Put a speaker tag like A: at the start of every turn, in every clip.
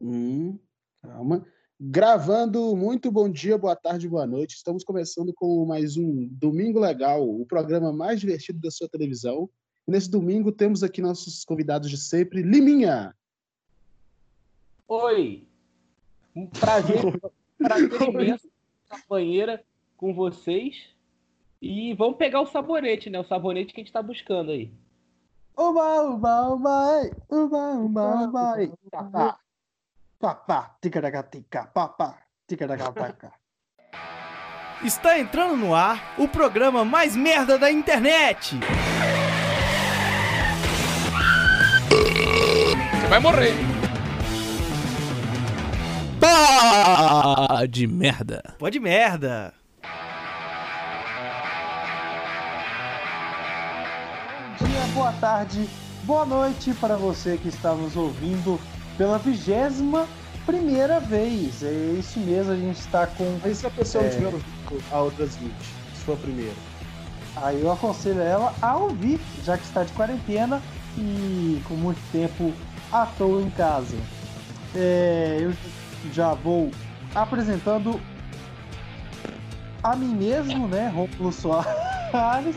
A: Hum, calma. Gravando, muito bom dia, boa tarde, boa noite. Estamos começando com mais um Domingo Legal, o programa mais divertido da sua televisão. E nesse domingo temos aqui nossos convidados de sempre, Liminha.
B: Oi! Um prazer, prazer imenso na banheira com vocês. E vamos pegar o sabonete, né? O sabonete que a gente está buscando aí.
C: Uba, uba, uba, ei. uba, uba, uba, ei. Papá, papá, ticaracatica, papá, ticaracatica.
D: Está entrando no ar o programa mais merda da internet.
E: Você vai morrer.
D: Pá de merda. Pode merda.
C: Bom dia, boa tarde, boa noite para você que está nos ouvindo pela vigésima primeira vez. É isso mesmo, a gente está com.
A: Mas se a pessoa não
C: É.
A: tiver ouvido a outras 20, se for a primeira.
C: Aí eu aconselho ela a ouvir, já que está de quarentena e com muito tempo à toa em casa. É, eu já vou apresentando a mim mesmo, né, Rômulo Soares,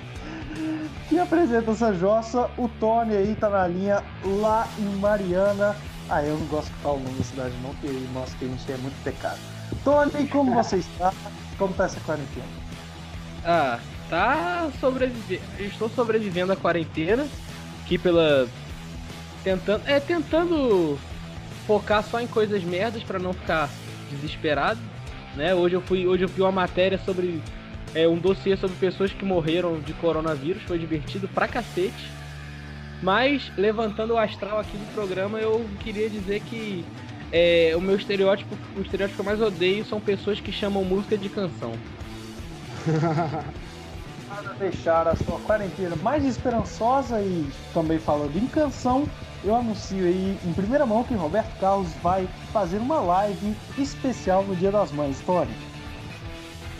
C: e apresenta essa jossa. O Tony aí tá na linha lá em Mariana. Ah, eu não gosto de falar o nome da cidade não, porque mostra que a gente é muito pecado. Tony, como você está? Como tá essa quarentena?
B: Ah, tá sobrevivendo. Estou sobrevivendo à quarentena. Aqui pela. Tentando. É, tentando focar só em coisas merdas para não ficar desesperado. Né? Hoje eu fui. Hoje eu vi uma matéria sobre. É, um dossiê sobre pessoas que morreram de coronavírus. Foi divertido pra cacete. Mas, levantando o astral aqui do programa, eu queria dizer que é, o meu estereótipo, o estereótipo que eu mais odeio são pessoas que chamam música de canção.
C: Para deixar a sua quarentena mais esperançosa e também falando em canção, eu anuncio aí em primeira mão que Roberto Carlos vai fazer uma live especial no Dia das Mães, Tony.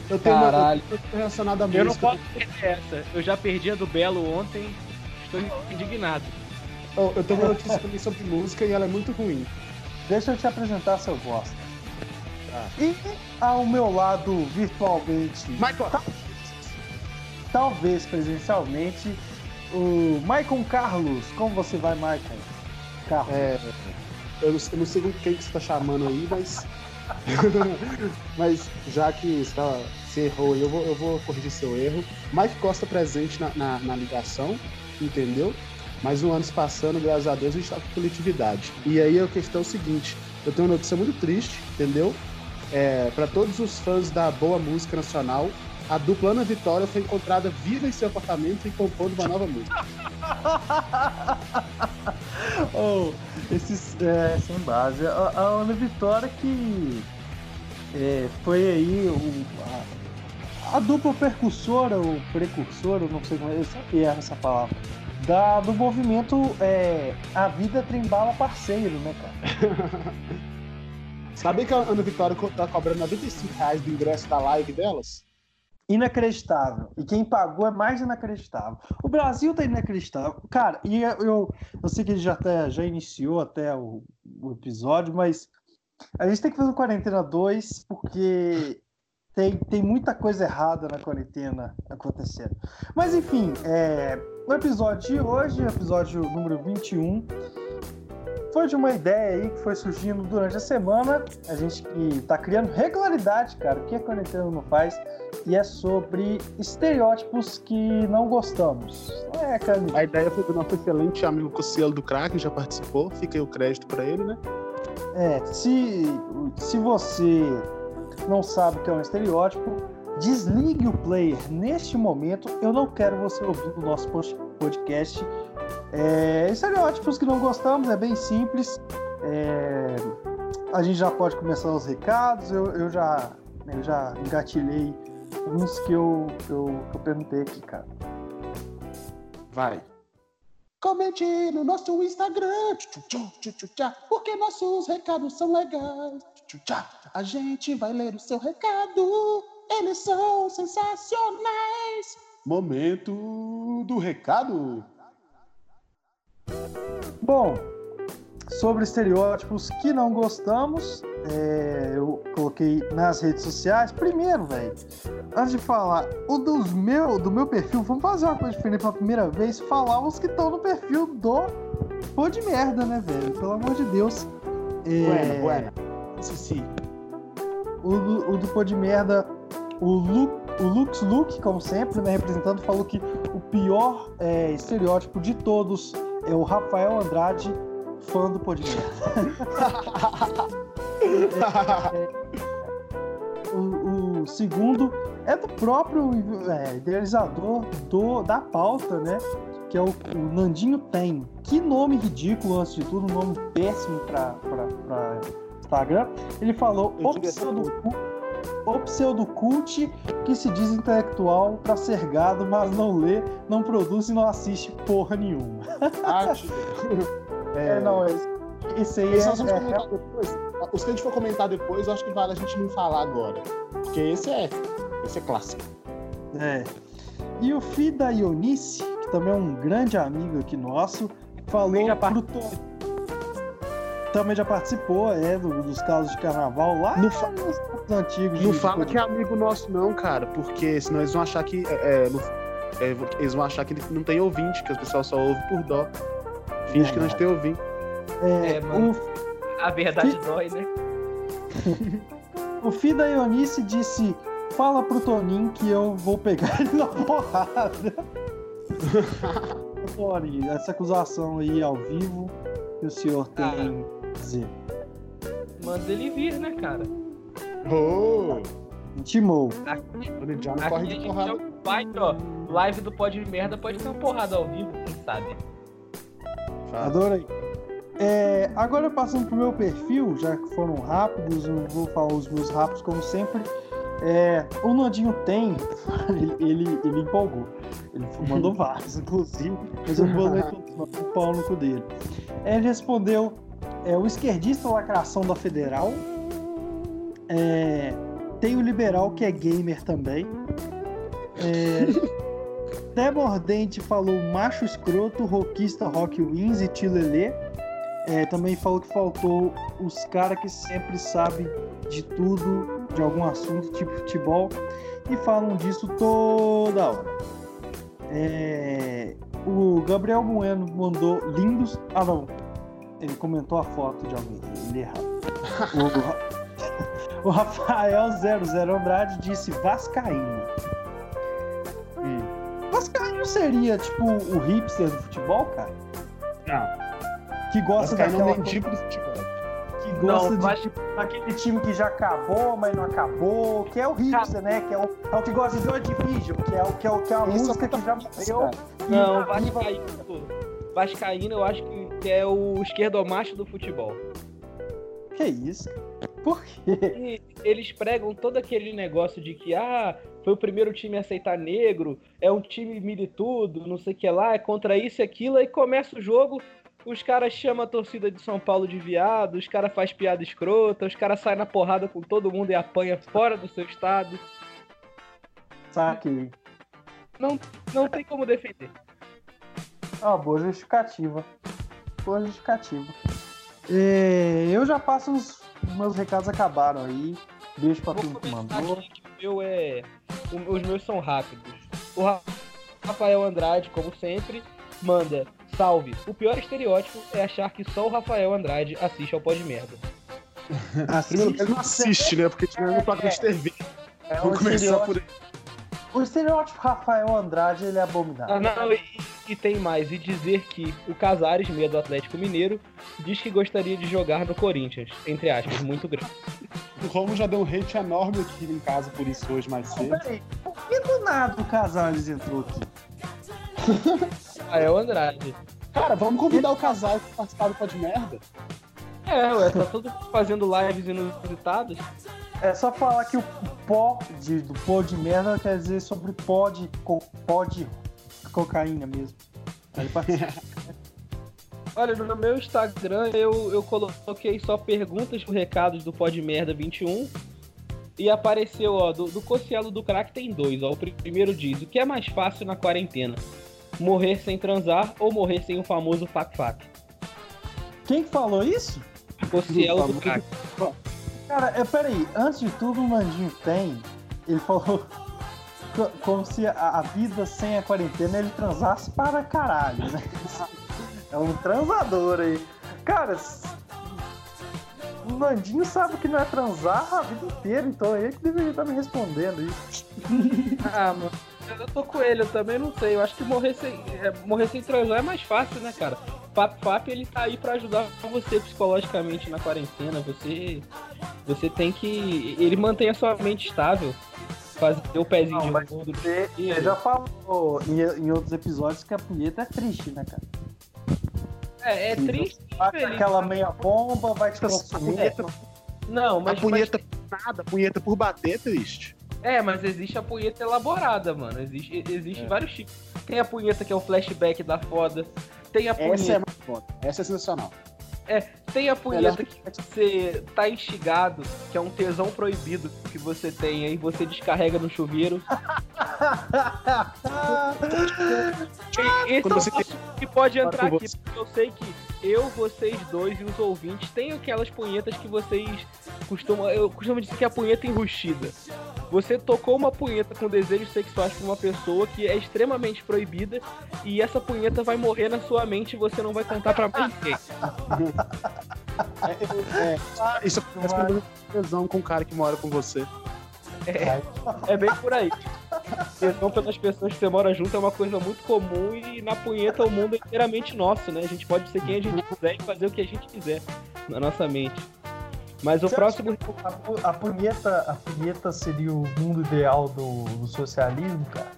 A: Eu tenho uma
B: Caralho.
A: eu tenho relacionada à
B: Eu não
A: música.
B: posso perder essa. Eu já perdi a do Belo ontem. Estou indignado.
A: Eu, eu tenho uma notícia também sobre música e ela é muito ruim.
C: Deixa eu te apresentar seu bosta. E ao meu lado, virtualmente,
A: Michael!
C: ta- talvez presencialmente, o Maicon Carlos. Como você vai, Maicon? Carlos.
A: É, eu, não, eu não sei quem que você tá chamando aí, mas. mas já que você, tá- você errou aí, eu vou, eu vou corrigir seu erro. Mike Costa presente na, na, na ligação, entendeu? Mas um ano se passando, graças a Deus, a gente tá com coletividade. E aí a questão é o seguinte: eu tenho uma notícia muito triste, entendeu? É, para todos os fãs da boa música nacional, a dupla Ana Vitória foi encontrada viva em seu apartamento e compondo uma nova música.
C: Oh, esses é, sem base. A, a Ana Vitória que é, foi aí o- a, a dupla percussora ou precursora, não sei como é, eu sempre erro essa palavra, da, do movimento é, A Vida Trembala Parceiro, né, cara?
A: Sabia que a Ana Vitória tá cobrando 95 reais do ingresso da live delas?
C: Inacreditável. E quem pagou é mais inacreditável. O Brasil tá inacreditável. Cara, e eu, eu, eu sei que ele já, até, já iniciou até o, o episódio, mas a gente tem que fazer o Quarentena 2 porque tem, tem muita coisa errada na quarentena acontecendo. Mas enfim, é, o episódio de hoje, episódio número 21, foi de uma ideia aí que foi surgindo durante a semana. A gente que tá criando regularidade, cara, o que a quarentena não faz e é sobre estereótipos que não gostamos. É, cara?
A: A ideia foi do nosso excelente amigo Cossielo do Crack, já participou. Fica aí o crédito pra ele, né?
C: É, se, se você não sabe o que é um estereótipo, desligue o player neste momento. Eu não quero você ouvindo o nosso podcast. É, estereótipos que não gostamos, é bem simples. É, a gente já pode começar os recados. Eu, eu já, eu já engatilhei uns que eu, eu, que eu perguntei aqui, cara.
A: Vai. Comente no nosso Instagram, porque nossos recados são legais. Tchu, tchu, tchá. A gente vai ler o seu recado, eles são sensacionais. Momento do recado.
C: Bom, sobre estereótipos que não gostamos. É, eu coloquei nas redes sociais. Primeiro, velho, antes de falar, o dos meu, do meu perfil, vamos fazer uma coisa diferente pela primeira vez, falar os que estão no perfil do Pô de merda, né, velho? Pelo amor de Deus. É...
A: Buena, buena. Sim.
C: O, do- o do Pô de merda, o, Lu, o Lux Luke, como sempre, né, representando, falou que o pior é, estereótipo de todos é o Rafael Andrade, fã do Pô de merda. O, o segundo é do próprio é, idealizador do, da pauta, né? Que é o, o Nandinho Tem. Que nome ridículo, antes de tudo, um nome péssimo para Instagram. Ele falou o
A: diria até
C: pseudo, o pseudocult que se diz intelectual pra ser gado, mas não lê, não produz e não assiste porra nenhuma.
A: Arte.
C: É, não, esse, esse aí
A: Esse
C: é,
A: nós vamos
C: é-
A: comentar depois. Os que a gente for comentar depois, eu acho que vale a gente não falar agora. Porque esse é. Esse é clássico.
C: É. E o Fida Ionice, que também é um grande amigo aqui nosso, falou pro Tom. Também já participou, é, do- dos casos de carnaval lá
A: Não fa-
C: nos antigos.
A: Não fala que é amigo nosso, não, cara. Porque senão eles vão achar que. é, é, é, eles vão achar que ele não tem ouvinte, que o pessoal só ouve por dó. Finge que não tem ouvinte.
C: É,
B: É, mano.
C: o,
B: A verdade dói, né?
C: o Fida Ionice disse: Fala pro Toninho que eu vou pegar ele na porrada. Tony, essa acusação aí ao vivo que o senhor tem a dizer.
B: Manda ele vir, né, cara?
A: Oh,
C: Intimou.
A: o Lidiano
B: Aqui
A: corre
B: a
A: de
B: gente
A: porrada.
B: é o pai, ó. Live do Pode Merda pode ter uma porrada ao vivo, quem sabe?
A: Fala.
C: Adorei. É, agora passando pro meu perfil, já que foram rápidos, eu vou falar os meus rápidos como sempre. É, o Nandinho tem, ele, ele, ele empolgou. Ele mandou vários, inclusive, mas eu vou ler todos, não, o pau no cu dele. Ele respondeu: é, o esquerdista lacração da Federal. É, tem o liberal que é gamer também. É, Té Mordente falou macho escroto, rockista Rock Wins e Tilelê. É, também falou que faltou os caras que sempre sabem de tudo, de algum assunto, tipo futebol, e falam disso toda hora. É, o Gabriel Bueno mandou lindos. Ah, não. Ele comentou a foto de alguém. Ele errado. O, Ra- o Rafael 00 Andrade disse Vascaíno.
A: Hum.
C: Vascaíno seria tipo o hipster do futebol, cara?
A: Não,
C: Que gosta
A: Vascaíno
C: daquela
A: é tipo de futebol.
C: que gosta
B: Não,
C: de tipo, daquele time que já acabou, mas não acabou, que é o hipster, né? Que é o, é o que gosta de Joy Division, que é o que é, o, que é uma
A: Esse é o
C: música que já morreu.
B: Não,
C: tá
B: Vascaíno. Vascaíno eu acho que que é o esquerdomacho do futebol.
C: Que isso? Por quê?
B: E eles pregam todo aquele negócio de que, ah, foi o primeiro time a aceitar negro, é um time militudo, não sei o que lá, é contra isso e aquilo, aí começa o jogo, os caras chamam a torcida de São Paulo de viado, os caras fazem piada escrota, os caras saem na porrada com todo mundo e apanha fora do seu estado.
C: Saquei.
B: Não tem como defender.
C: É uma boa justificativa. Boa justificativa. É, eu já passo os meus recados acabaram aí. Beijo pra
B: Vou
C: tudo que
B: começar
C: mandou.
B: aqui que o meu é. o- Os meus são rápidos. O Ra- Rafael Andrade, como sempre, manda. Salve. O pior estereótipo é achar que só o Rafael Andrade assiste ao Pod Merda.
A: Primeiro, ele não assiste, né? Porque tinha um programa de TV.
C: É
A: Vamos começar por aí.
C: O estereótipo Rafael Andrade ele é abominável.
B: Ah, não, e, e tem mais. E dizer que o Casares, meia do Atlético Mineiro, diz que gostaria de jogar no Corinthians. Entre aspas, muito grande.
A: O Romo já deu um hate enorme aqui em casa por isso hoje mais cedo.
C: Peraí, por que do nada o Casares entrou aqui?
B: Rafael Andrade.
A: Cara, vamos convidar o casal que participar do Pod Merda.
B: É, ué, tá todo fazendo lives inusitadas.
C: É só falar que o pó de, do pó de merda quer dizer sobre pó de, pó de cocaína mesmo. Aí participa.
B: Olha, no meu Instagram eu, eu coloquei só perguntas por recados do Pod Merda 21 e apareceu, ó, do, do Cocielo do Crack tem dois, ó. O pri- primeiro diz: o que é mais fácil na quarentena? Morrer sem transar ou morrer sem o famoso fac-fac?
C: Quem que falou isso?
B: Cossielo do crack.
C: Cara, é, peraí, antes de tudo o Nandinho tem, ele falou como se a, a vida sem a quarentena ele transasse para caralho, né? É um transador aí. Cara, o Nandinho sabe que não é transar a vida inteira, então é ele que deveria estar me respondendo isso.
B: Ah, mano. Eu tô com ele, eu também não sei. Eu acho que morrer sem, é, morrer sem transar é mais fácil, né, cara? Pap Pap, ele tá aí pra ajudar você psicologicamente na quarentena. Você você tem que. Ele mantém a sua mente estável. Fazer o pezinho
C: Não,
B: de
C: mas
B: mundo.
C: Você, você já falou em, em outros episódios que a punheta é triste, né, cara?
B: É, é triste.
C: Vai
B: feliz.
C: aquela meia bomba, vai te consumir.
A: punheta,
B: Não, mas.
A: a punheta por nada, a punheta por bater é triste.
B: mas- é, mas existe a punheta elaborada, mano. Existe, existe
A: É.
B: vários tipos. Tem a punheta que é o flashback da foda. Tem a punheta.
A: Essa é mais foda. Essa é sensacional.
B: Tem a punheta que você tá instigado, que é um tesão proibido que você tem, aí você descarrega no chuveiro. E- Esse
A: Quando
B: é um
A: você tem-
B: assunto que pode entrar aqui, porque eu sei que eu, vocês dois e os ouvintes têm aquelas punhetas que vocês costumam. Eu costumo dizer que é a punheta enrustida. Você tocou uma punheta com desejos sexuais pra uma pessoa que é extremamente proibida e essa punheta vai morrer na sua mente e você não vai contar pra mais ninguém.
A: É, é, é, isso acontece quando você tesão com o cara que mora com você.
B: É bem por aí. Tesão pelas pessoas que você mora junto é uma coisa muito comum e na punheta o mundo é inteiramente nosso, né? A gente pode ser quem a gente quiser e fazer o que a gente quiser na nossa mente. Mas o
C: Você
B: próximo.
C: A, a punheta, a punheta seria o mundo ideal do, do socialismo, cara?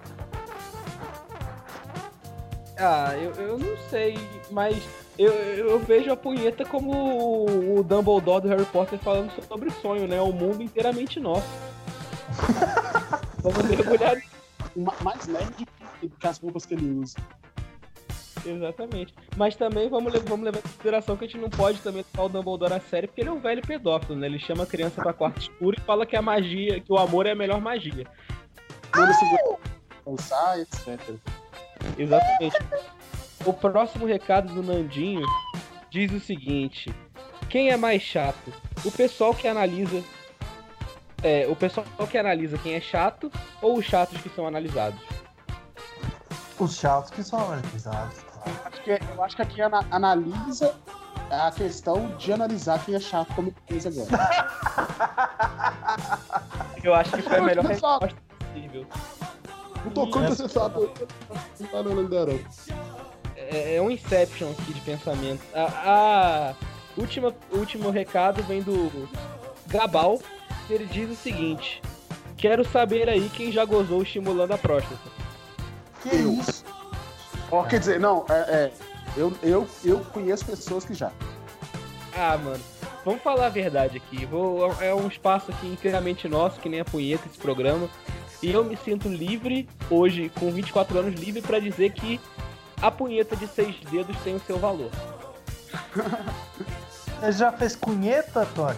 B: Ah, eu, eu não sei, mas eu, eu vejo a punheta como o, o Dumbledore do Harry Potter falando sobre o sonho, né? O mundo inteiramente nosso. Vamos mergulhar
A: Ma- Mais leve que as roupas que ele usa.
B: Exatamente. Mas também vamos, vamos levar em consideração que a gente não pode também tocar o Dumbledore a sério, porque ele é um velho pedófilo, né? Ele chama a criança pra quarto escuro e fala que a magia, que o amor é a melhor magia.
A: Manda segura dançar, etc.
B: Exatamente. O próximo recado do Nandinho diz o seguinte: quem é mais chato? O pessoal que analisa. É, o pessoal que analisa quem é chato ou os chatos que são analisados?
C: Os chatos que são analisados.
A: Acho que, eu acho que aqui ana- analisa a questão de analisar quem é chato como fez agora.
B: Eu acho que foi a melhor resposta possível.
A: Não tô contra você falar, não tá não, Lindarão.
B: é, é um Inception aqui de pensamento. A, a última, o último recado vem do Gabal. Ele diz o seguinte: Quero saber aí quem já gozou estimulando a próstata.
C: Que
A: Eu.
C: isso?
A: Ó, quer dizer, não, é, é, eu, eu, eu conheço pessoas que já.
B: Ah, mano, vamos falar a verdade aqui. Vou, é um espaço aqui inteiramente nosso, que nem a punheta esse programa. E eu me sinto livre, hoje, com 24 anos, livre pra dizer que a punheta de seis dedos tem o seu valor.
C: Você já fez cunheta, Tony?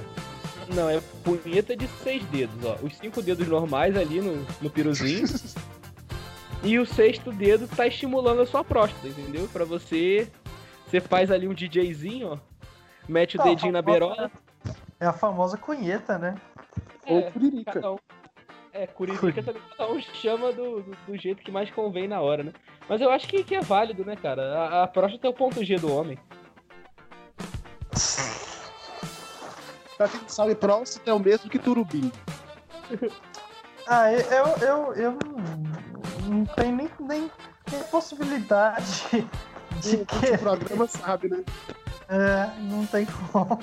B: Não, é punheta de seis dedos, ó. Os cinco dedos normais ali no, no piruzinho. e o sexto dedo tá estimulando a sua próstata, entendeu? Pra você. Você faz ali um DJzinho, ó. Mete o
C: Não,
B: dedinho na berola.
C: É a famosa cunheta, né?
A: Ou
B: É,
A: curirica.
B: cada um. É, curirica também cada um chama do, do, do jeito que mais convém na hora, né? Mas eu acho que, que é válido, né, cara? A, a próstata é o ponto G do homem.
A: Pra quem não sabe, próstata é o mesmo que turubim.
C: Ah, eu, eu, eu, não- tenho nem, nem, nem possibilidade de
A: O
C: que.
A: programa sabe, né?
C: É, não tem como.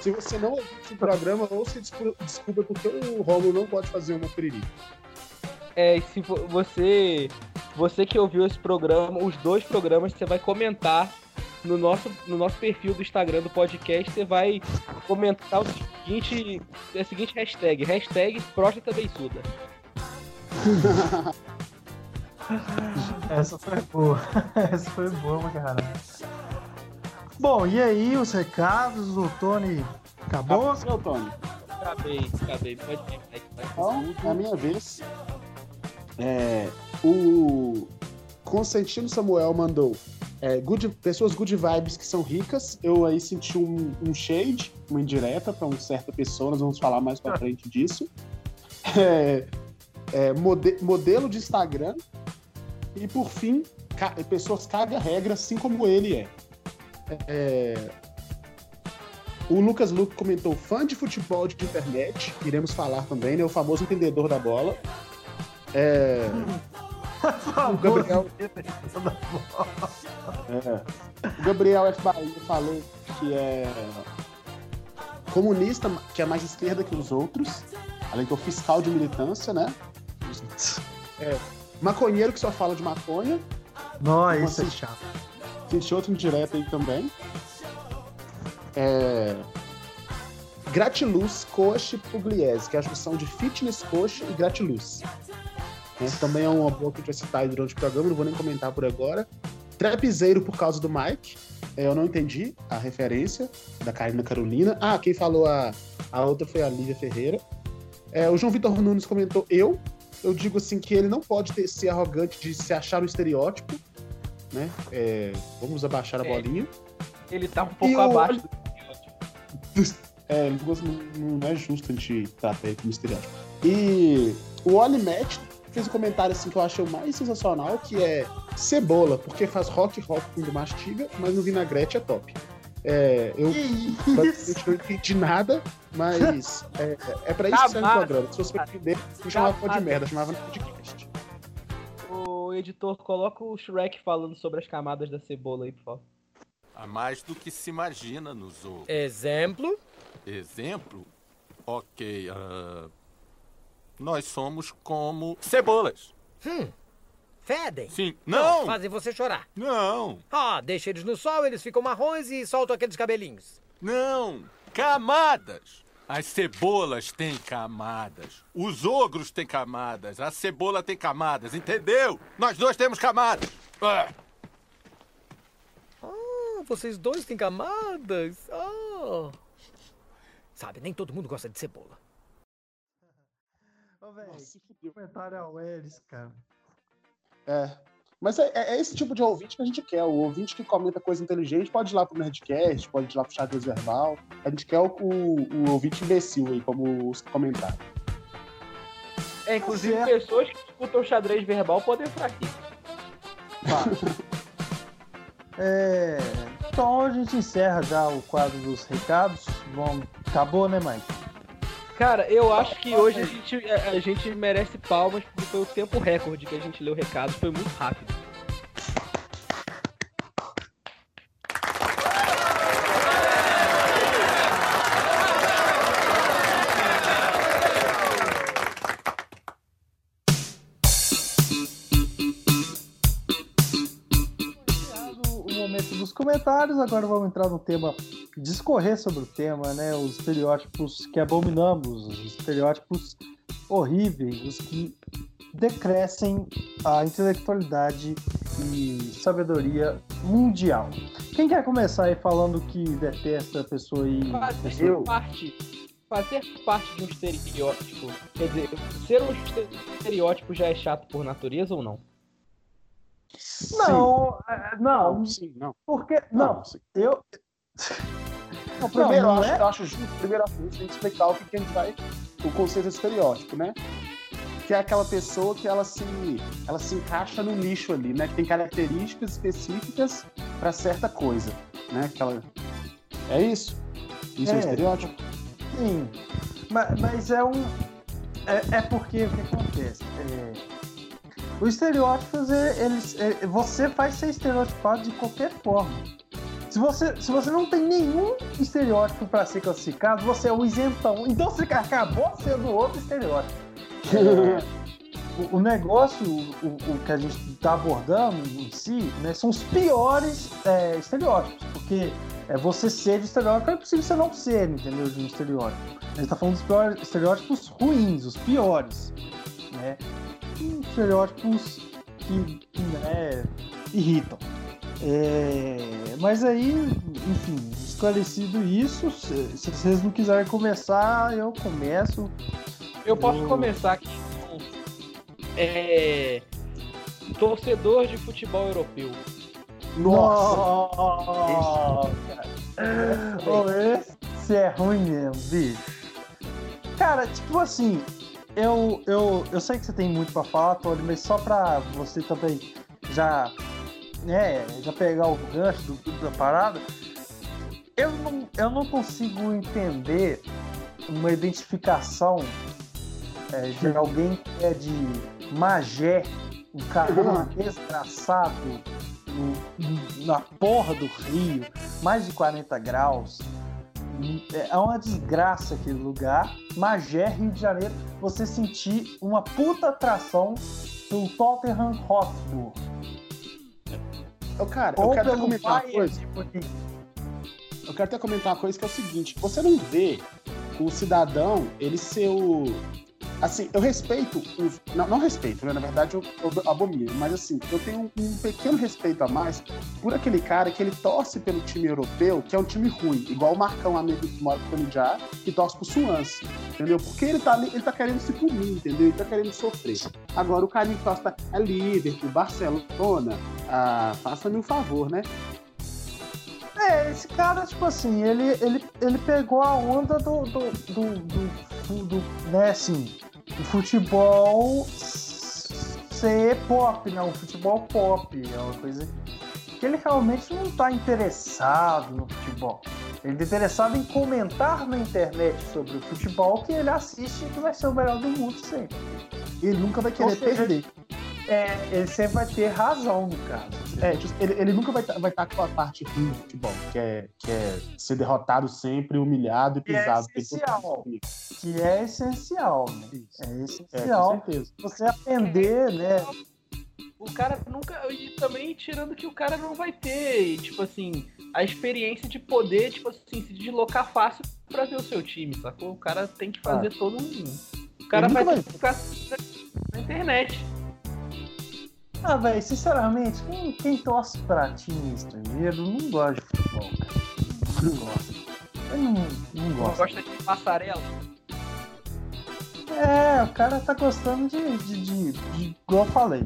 A: Se você não ouviu esse programa, ou se desculpa, porque o Romulo não pode fazer uma curirica.
B: É, e se vo- você você que ouviu esse programa, os dois programas, você vai comentar no nosso, no nosso perfil do Instagram do podcast, você vai comentar o seguinte, a seguinte hashtag, hashtag próstata beiçuda.
C: Essa foi boa. Essa foi boa, caralho. Bom, e aí, os recados, o Tony acabou?
A: Meu Tony.
B: Acabei, acabei, pode ir.
A: Então, é a minha vez. É, o Constantino Samuel mandou é, good, pessoas good vibes que são ricas. Eu aí senti um, um shade, uma indireta para uma certa pessoa, nós vamos falar mais para frente disso. É, é, mode, modelo de Instagram. E por fim, ca, pessoas caga regra, assim como ele é. é o Lucas Luke comentou fã de futebol de internet, iremos falar também, né? O famoso entendedor da bola. É... o Gabriel. É. O Gabriel F. Bahia falou que é comunista, que é mais esquerda que os outros, além do fiscal de militância, né? É. Maconheiro que só fala de maconha.
C: Não, isso é chato.
A: Senti outro indireto aí também. É... Gratiluz, Coach Pugliese, que é a junção de Fitness Coach e Gratiluz. É, também é uma boa que a gente vai citar durante o programa, não vou nem comentar por agora. Trapzeiro por causa do Mike. É, eu não entendi a referência da Karina Carolina. Ah, quem falou a, a outra foi a Lívia Ferreira. É, o João Vitor Nunes comentou eu. Eu digo assim que ele não pode ter, ser arrogante de se achar um estereótipo. Né? É, vamos abaixar a é. bolinha.
B: Ele tá um pouco abaixo do
A: é, não é justo a gente tratar ele como estereótipo. E o Oli fez um comentário assim que eu achei o mais sensacional, que é cebola, porque faz rock rock quando mastiga, mas no vinagrete é top. É, eu não entendi nada, mas é, é pra isso que serve o programa. Se você entender, não chamava de merda, chamava de podcast.
B: O editor, coloca o Shrek falando sobre as camadas da cebola aí, por favor.
E: Há mais do que se imagina no zoo.
F: Exemplo?
E: Exemplo? Ok, uh, nós somos como cebolas.
F: Hum, fedem?
E: Sim, não!
F: Fazem você chorar?
E: Não!
F: Ah, deixa eles no sol, eles ficam marrons e soltam aqueles cabelinhos.
E: Não! Camadas! As cebolas têm camadas. Os ogros têm camadas. A cebola tem camadas, entendeu? Nós dois temos camadas. Ah
F: vocês dois têm camadas. Oh. Sabe, nem todo mundo gosta de cebola.
C: Ô, velho, comentário ao Elis, cara.
A: É. Mas é, é, esse tipo de ouvinte que a gente quer. O ouvinte que comenta coisa inteligente pode ir lá pro Nerdcast, pode ir lá pro xadrez verbal. A gente quer o, o, o ouvinte imbecil aí, como os comentários.
B: É, inclusive tá pessoas que escutam xadrez verbal podem entrar aqui.
C: é, então a gente encerra já o quadro dos recados. Bom, acabou, né, Mike?
B: Cara, eu acho que hoje a gente, a gente merece palmas porque foi o tempo recorde que a gente leu recados, foi muito rápido.
C: comentários, agora vamos entrar no tema, discorrer sobre o tema, né? Os estereótipos que abominamos, os estereótipos horríveis, os que decrescem a intelectualidade e sabedoria mundial. Quem quer começar aí falando que detesta a pessoa e.
B: Fazer eu? parte. Fazer parte de um estereótipo. Quer dizer, ser um estereótipo já é chato por natureza ou não?
C: Não, é, não, não,
A: sim, não.
C: Porque não, não eu
A: não, primeiro, não, eu, acho, é? acho justo, primeiro a gente tem que explicar o que, que a gente vai o conceito de estereótipo, né? Que é aquela pessoa que ela se ela se encaixa no nicho ali, né? Que tem características específicas para certa coisa, né? Aquela é isso. Isso é, é um estereótipo.
C: Sim, mas, mas é um é, é porque o que acontece? É os estereótipos, eles, você faz ser estereotipado de qualquer forma. Se você, se você não tem nenhum estereótipo para ser classificado, você é o isentão. Então você acabou sendo outro estereótipo. o, o, negócio, o, o, que a gente está abordando em si, né, são os piores é, estereótipos. Porque é você ser de estereótipo, é possível você não ser, entendeu? De um estereótipo. A gente está falando dos piores, estereótipos ruins, os piores. Né? estereótipos que, que né, irritam. É, mas aí, enfim, esclarecido isso, se, se, vocês não quiserem começar, eu começo.
B: Eu posso eu... começar aqui. É, torcedor de futebol europeu.
A: Nossa!
C: Ô, esse é ruim mesmo, bicho. Cara, tipo assim, eu, eu, eu sei que você tem muito pra falar, Tony, mas só pra você também já, né, já pegar o gancho do, da parada, eu não, eu não consigo entender uma identificação é, de alguém que é de Magé, um cara desgraçado no- na porra do Rio, mais de 40 graus. É uma desgraça aquele lugar. Magé, Rio de Janeiro, você sentir uma puta atração pelo Tottenham Hotspur.
A: Eu, cara, eu quero até comentar uma coisa.
C: de Munique.
A: Eu quero até comentar uma coisa que é o seguinte: você não vê o cidadão ele ser o. Assim, eu respeito os. Não, não respeito, né? Na verdade, eu, eu abomino, mas assim, eu tenho um, um pequeno respeito a mais por aquele cara que ele torce pelo time europeu, que é um time ruim, igual o Marcão, amigo que mora com o já, que torce pro Swansea, entendeu? Porque ele tá, ele tá querendo se punir, entendeu? Ele tá querendo sofrer. Agora, o carinho que torce pra- é Liverpool, Barcelona, ah, faça-me um favor, né?
C: É, esse cara, tipo assim, ele, ele, ele pegou a onda do, do, do, do, do, né, assim, o futebol ser pop, né? O futebol pop, é uma coisa que ele realmente não tá interessado no futebol. Ele tá interessado em comentar na internet sobre o futebol que ele assiste e que vai ser o melhor do mundo sempre.
A: Ele nunca vai querer
C: seja,
A: perder.
C: É, ele sempre vai ter razão no caso.
A: É, tipo, ele, ele nunca vai estar vai tá com a parte ruim do futebol, que é, que é ser derrotado sempre, humilhado e
C: Que é
A: pisado. porque todo
C: essencial. Que é essencial, né? É
A: É, com
C: essencial
A: certeza.
C: você aprender, né?
B: O cara nunca. E também tirando que o cara não vai ter, tipo assim, a experiência de poder, tipo assim, se deslocar fácil pra ver o seu time, sacou? O cara tem que fazer todo um. O cara vai que ficar na internet.
C: Ah, velho, sinceramente, quem, quem torce pra time estrangeiro não gosta de futebol, cara. Não gosta. Eu não, não
B: Não
C: gosto.
B: gosta de passarela.
C: É, o cara tá gostando de, de, de, de- igual eu falei,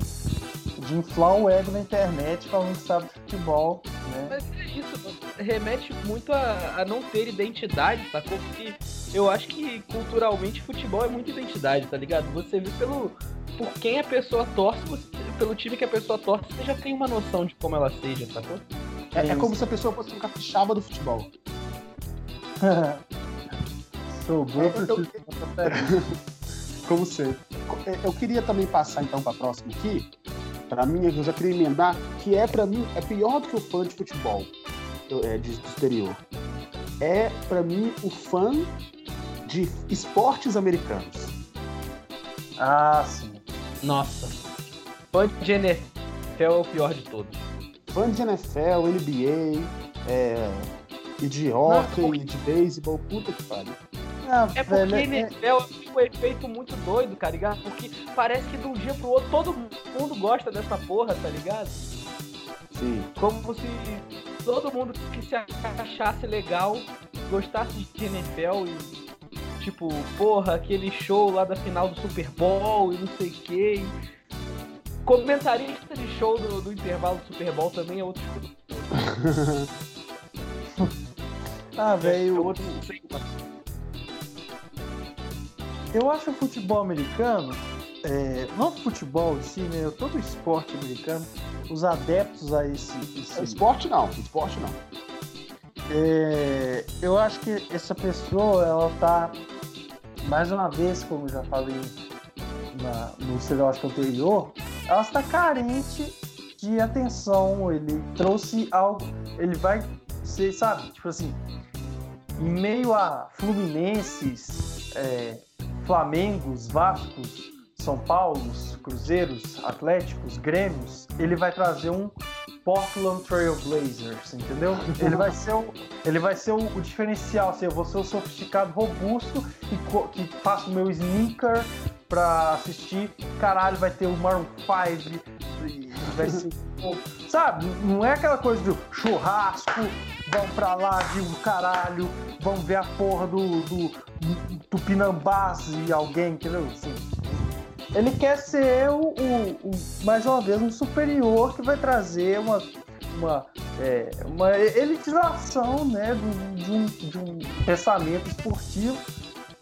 C: de inflar o ego na internet falando que sabe de futebol, né?
B: Mas é isso, remete muito a, a não ter identidade, sacou? Porque eu acho que culturalmente futebol é muita identidade, tá ligado? Você vê pelo. Por quem a pessoa torce, você- pelo time que a pessoa torce, você já tem uma noção de como ela seja, sacou?
A: É, é como se a pessoa fosse um capixaba do futebol.
C: Sou bom,
A: Eu-
C: preciso
A: Como sempre. É, Eu queria também passar então para a próxima aqui. Para mim, eu já queria emendar, que é para mim, é pior do que o fã de futebol eu- é, de, do exterior. É para mim o fã de esportes americanos.
C: Ah, sim.
B: Nossa. Fã de NFL é o pior de todos.
A: Fã de NFL, NBA, é, e de hockey, e de beisebol, puta que pariu.
C: Ah,
B: É porque
C: velho, é-
B: NFL tem um efeito muito doido, tá ligado? Porque parece que de um dia pro outro todo mundo gosta dessa porra, tá ligado?
A: Sim.
B: Como se todo mundo que se achasse legal gostasse de NFL e. Tipo, porra, aquele show lá da final do Super Bowl e não sei o que. Comentarista de show do, do intervalo do Super Bowl também é outro
C: ah,
B: é
C: velho,
B: outro
C: Eu acho o futebol americano, é, não o futebol em si, né? Todo o esporte americano, os adeptos a esse. esse-
A: Esporte não, esporte não.
C: é, eu acho que essa pessoa, ela tá, mais uma vez, como eu já falei na- no estereótipo anterior, ela está carente de atenção. Ele trouxe algo, ele vai ser, sabe, tipo assim, em meio a Fluminenses, é, Flamengos, Vascos, São Paulos, Cruzeiros, Atléticos, Grêmios, ele vai trazer um Portland Trail Blazers, entendeu? Ele vai ser o, ele vai ser o, o diferencial, assim, eu vou ser o sofisticado robusto co- que faço o meu sneaker pra assistir. Caralho, vai ter o Maroon 5, e vai ser. Sabe, não é aquela coisa do churrasco, vão pra lá de um caralho, vão ver a porra do, do, do Tupinambás e alguém, entendeu? Assim, ele quer ser o, o- o- mais uma vez um superior que vai trazer uma, uma, é, uma elitização né, de, de um, de um pensamento esportivo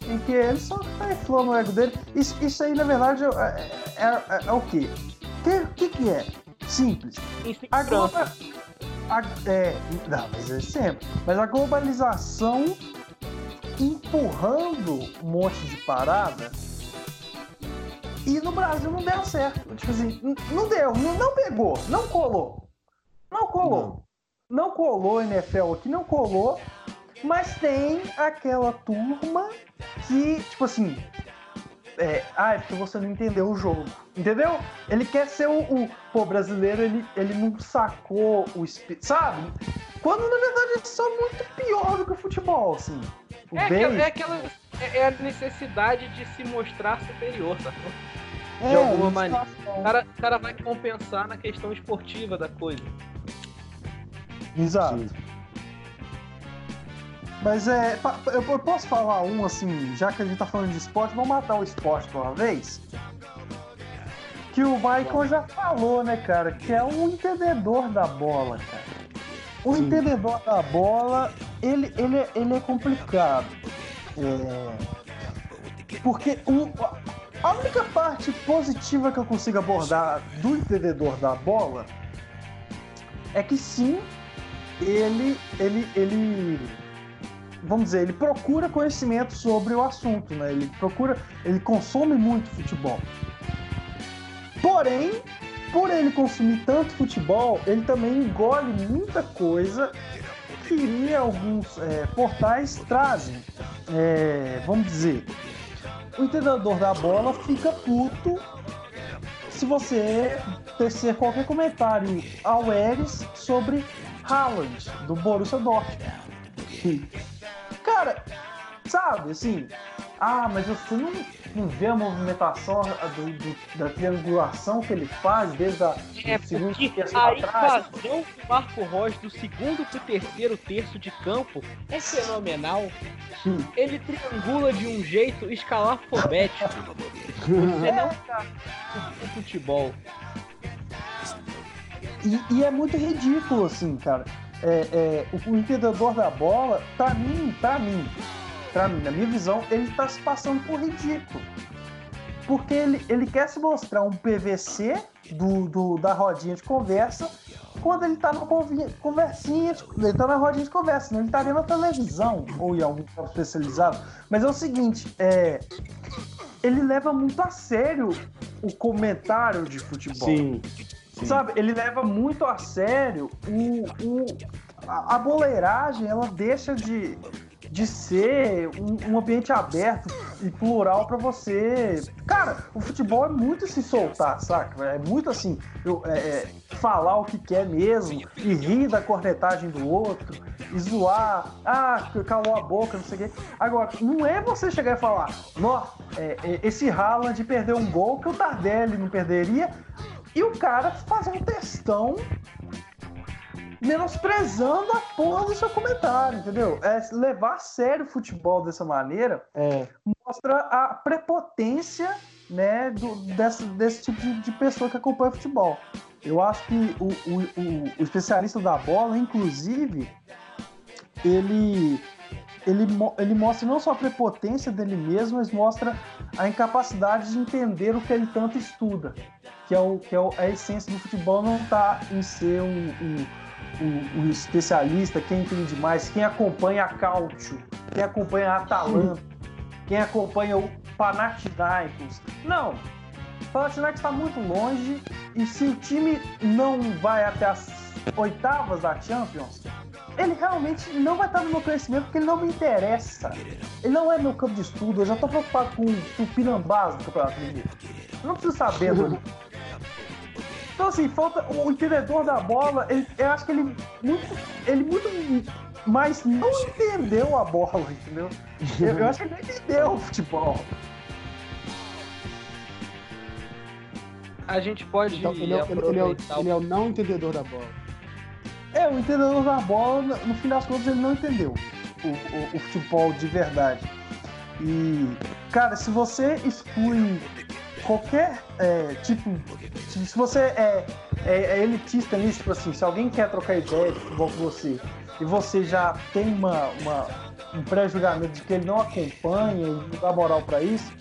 C: em que ele só tá inflando o ego dele. Isso, isso aí, na verdade, é, é, é- é o quê? O que, que, que é? Simples. Agora, a, é, não, mas é sempre. Mas a globalização empurrando um monte de parada e no Brasil não deu certo. Tipo assim, não deu, não, não pegou, não colou. Não colou. Não, colou NFL aqui, não colou. Mas tem aquela turma que, tipo assim. É, ah, é porque você não entendeu o jogo. Entendeu? Ele quer ser o. o pô, brasileiro, ele, ele não sacou o espírito. Sabe? Quando na verdade eles são muito pior do que o futebol, assim. O
B: É aquela,
C: base-
B: é aquela. é- é a necessidade de se mostrar superior,
C: é,
B: de alguma
C: eles
B: maneira. O cara, o cara vai compensar na questão esportiva da coisa.
C: Exato.
A: Sim.
C: Mas é. Eu eu posso falar um assim, já que a gente tá falando de esporte, vamos matar o esporte de uma vez? Que o Michael já falou, né, cara? Que é um entendedor da bola, cara. O
A: Sim.
C: entendedor da bola, ele, ele, é- ele é complicado. É, Porque o- a única parte positiva que eu consigo abordar do entendedor da bola é que sim, ele, ele, ele, vamos dizer, ele procura conhecimento sobre o assunto, né? Ele procura, ele consome muito futebol. Porém, por ele consumir tanto futebol, ele também engole muita coisa que alguns é, portais trazem. É, vamos dizer, o entendedor da bola fica puto se você tecer qualquer comentário ao Eres sobre Haaland, do Borussia Dortmund. Cara, sabe, assim, ah, mas você não, não vê a movimentação do- do- da triangulação que ele faz desde a
B: É
C: do segundo terço
B: a
C: pra trás?
B: invasão do Marco Rocha do segundo pro terceiro terço de campo é fenomenal.
C: Hum.
B: Ele triangula de um jeito escalafobético. Você não tá no futebol.
C: E, e é muito ridículo, assim, cara. É, é, o, entendedor da bola, pra mim, pra mim, pra mim, na minha visão, ele tá se passando por ridículo. Porque ele, ele quer se mostrar um PVC do, do- da rodinha de conversa quando ele tá na conversinha, ele tá na rodinha de conversa, não ele estaria na televisão ou em algum especializado. Mas é o seguinte, é, ele leva muito a sério o comentário de futebol.
A: Sim. Sim.
C: Sabe, ele leva muito a sério o, o- a, a boleiragem, ela deixa de, de ser um, um ambiente aberto e plural pra você. Cara, o futebol é muito se soltar, saca? É muito assim, eu, é, é, falar o que quer mesmo e rir da cornetagem do outro e zoar, ah, calou a boca, não sei o quê. Agora, não é você chegar e falar, nó, é, é, esse Haaland perdeu um gol que o Tardelli não perderia e o cara fazer um textão menosprezando a porra do seu comentário, entendeu? É, levar a sério o futebol dessa maneira
A: É,
C: mostra a prepotência né, do- dessa- desse tipo de, de pessoa que acompanha futebol. Eu acho que o, o- o- o especialista da bola, inclusive, ele, ele, ele mostra não só a prepotência dele mesmo, mas mostra a incapacidade de entender o que ele tanto estuda. Que é, o, que é o- a essência do futebol não está em ser um, um- um- um especialista, quem entende mais, quem acompanha a Cautio, quem acompanha a Atalanta, quem acompanha o Panathinaikos. Não, o Panathinaikos está muito longe e se o time não vai até as oitavas da Champions, ele realmente não vai estar no meu conhecimento porque ele não me interessa. Ele não é meu campo de estudo, eu já estou preocupado com o Tupinambás do Campeonato Mineiro. Eu não preciso saber do então, assim, falta o entendedor da bola. Ele, eu acho que ele muito, ele muito mais não entendeu a bola, entendeu? Eu, eu acho que ele não entendeu o futebol.
B: A gente pode
A: então, ele, é, ele- ele é o, ele é o não entendedor da bola.
C: É, o entendedor da bola, no fim das contas, ele não entendeu o, o- o futebol de verdade. E, cara, se você exclui qualquer é, tipo. Se você é, é, é elitista nisso, tipo assim, se alguém quer trocar ideia de futebol com você e você já tem uma, uma- um pré-julgamento de que ele não acompanha e não dá moral pra isso,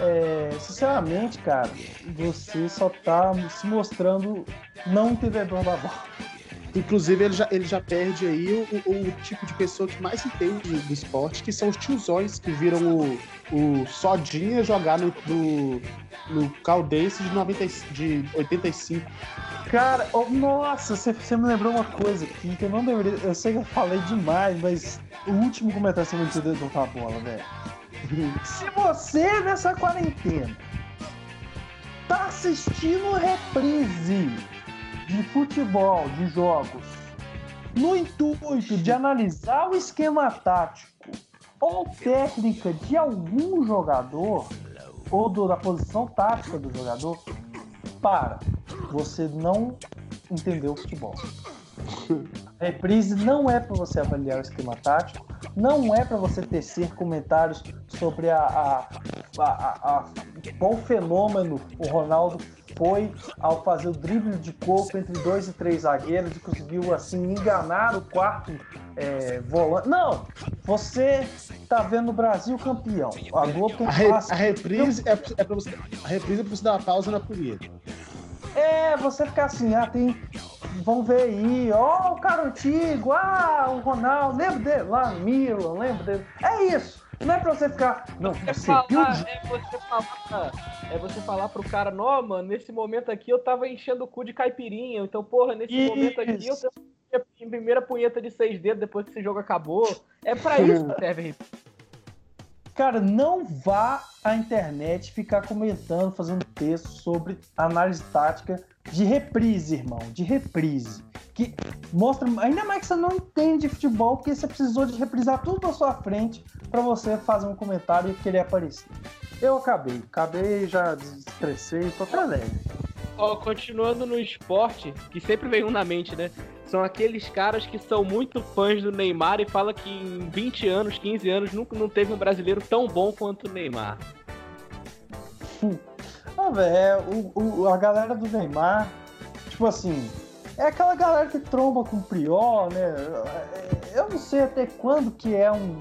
C: é, sinceramente, cara, você só tá se mostrando não entendedor da bola.
A: Inclusive, ele já, ele já perde aí o, o- o tipo de pessoa que mais entende do esporte, que são os tiozões que viram o, o Sodinha jogar no, no, no Caldense de, 90, e- de 85.
C: Cara, oh, nossa, você, você me lembrou uma coisa aqui que eu não deveria. Eu sei que eu falei demais, mas o último comentário sobre o entendedor da bola, velho. Se você nessa quarentena tá assistindo reprise de futebol, de jogos, no intuito de analisar o esquema tático ou técnica de algum jogador, ou do- da posição tática do jogador, para. Você não entendeu o futebol. A reprise não é para você avaliar o esquema tático, não é para você tecer comentários sobre a, a, a, a- qual fenômeno o Ronaldo foi ao fazer o drible de corpo entre dois e três zagueiros e conseguiu assim enganar o quarto é, volante. Não! Você tá vendo o Brasil campeão. A Globo tem
A: A, re- a reprise é, é pra você. A reprise é pra você dar uma pausa na punheta.
C: É, você ficar assim, ah, tem. Vamos ver aí, ó, o cara antigo, ah, o Ronaldo, lembra dele lá no Milan, lembra dele. É isso. Não é pra você ficar. Não,
B: É
C: você viu
B: falar,
C: de-
B: é você falar, é você falar pro cara, não, mano, nesse momento aqui eu tava enchendo o cu de caipirinha, então, porra, nesse
C: Isso.
B: momento aqui eu tenho a primeira punheta de seis dedos depois que esse jogo acabou. É pra isso que serve.
C: Cara, não vá à internet ficar comentando, fazendo texto sobre análise tática de reprise, irmão. De reprise. Que mostra. Ainda mais que você não entende de futebol, porque você precisou de reprisar tudo na sua frente pra você fazer um comentário e querer aparecer. Eu acabei. Acabei, já desestressei, tô até leve.
B: Ó, continuando no esporte, que sempre vem um na mente, né? São aqueles caras que são muito fãs do Neymar e falam que em 20 anos, 15 anos, nunca não teve um brasileiro tão bom quanto o Neymar.
C: Ah, velho, é, o, o- a galera do Neymar, tipo assim, é aquela galera que tromba com o Prior, né? Eu não sei até quando que é um,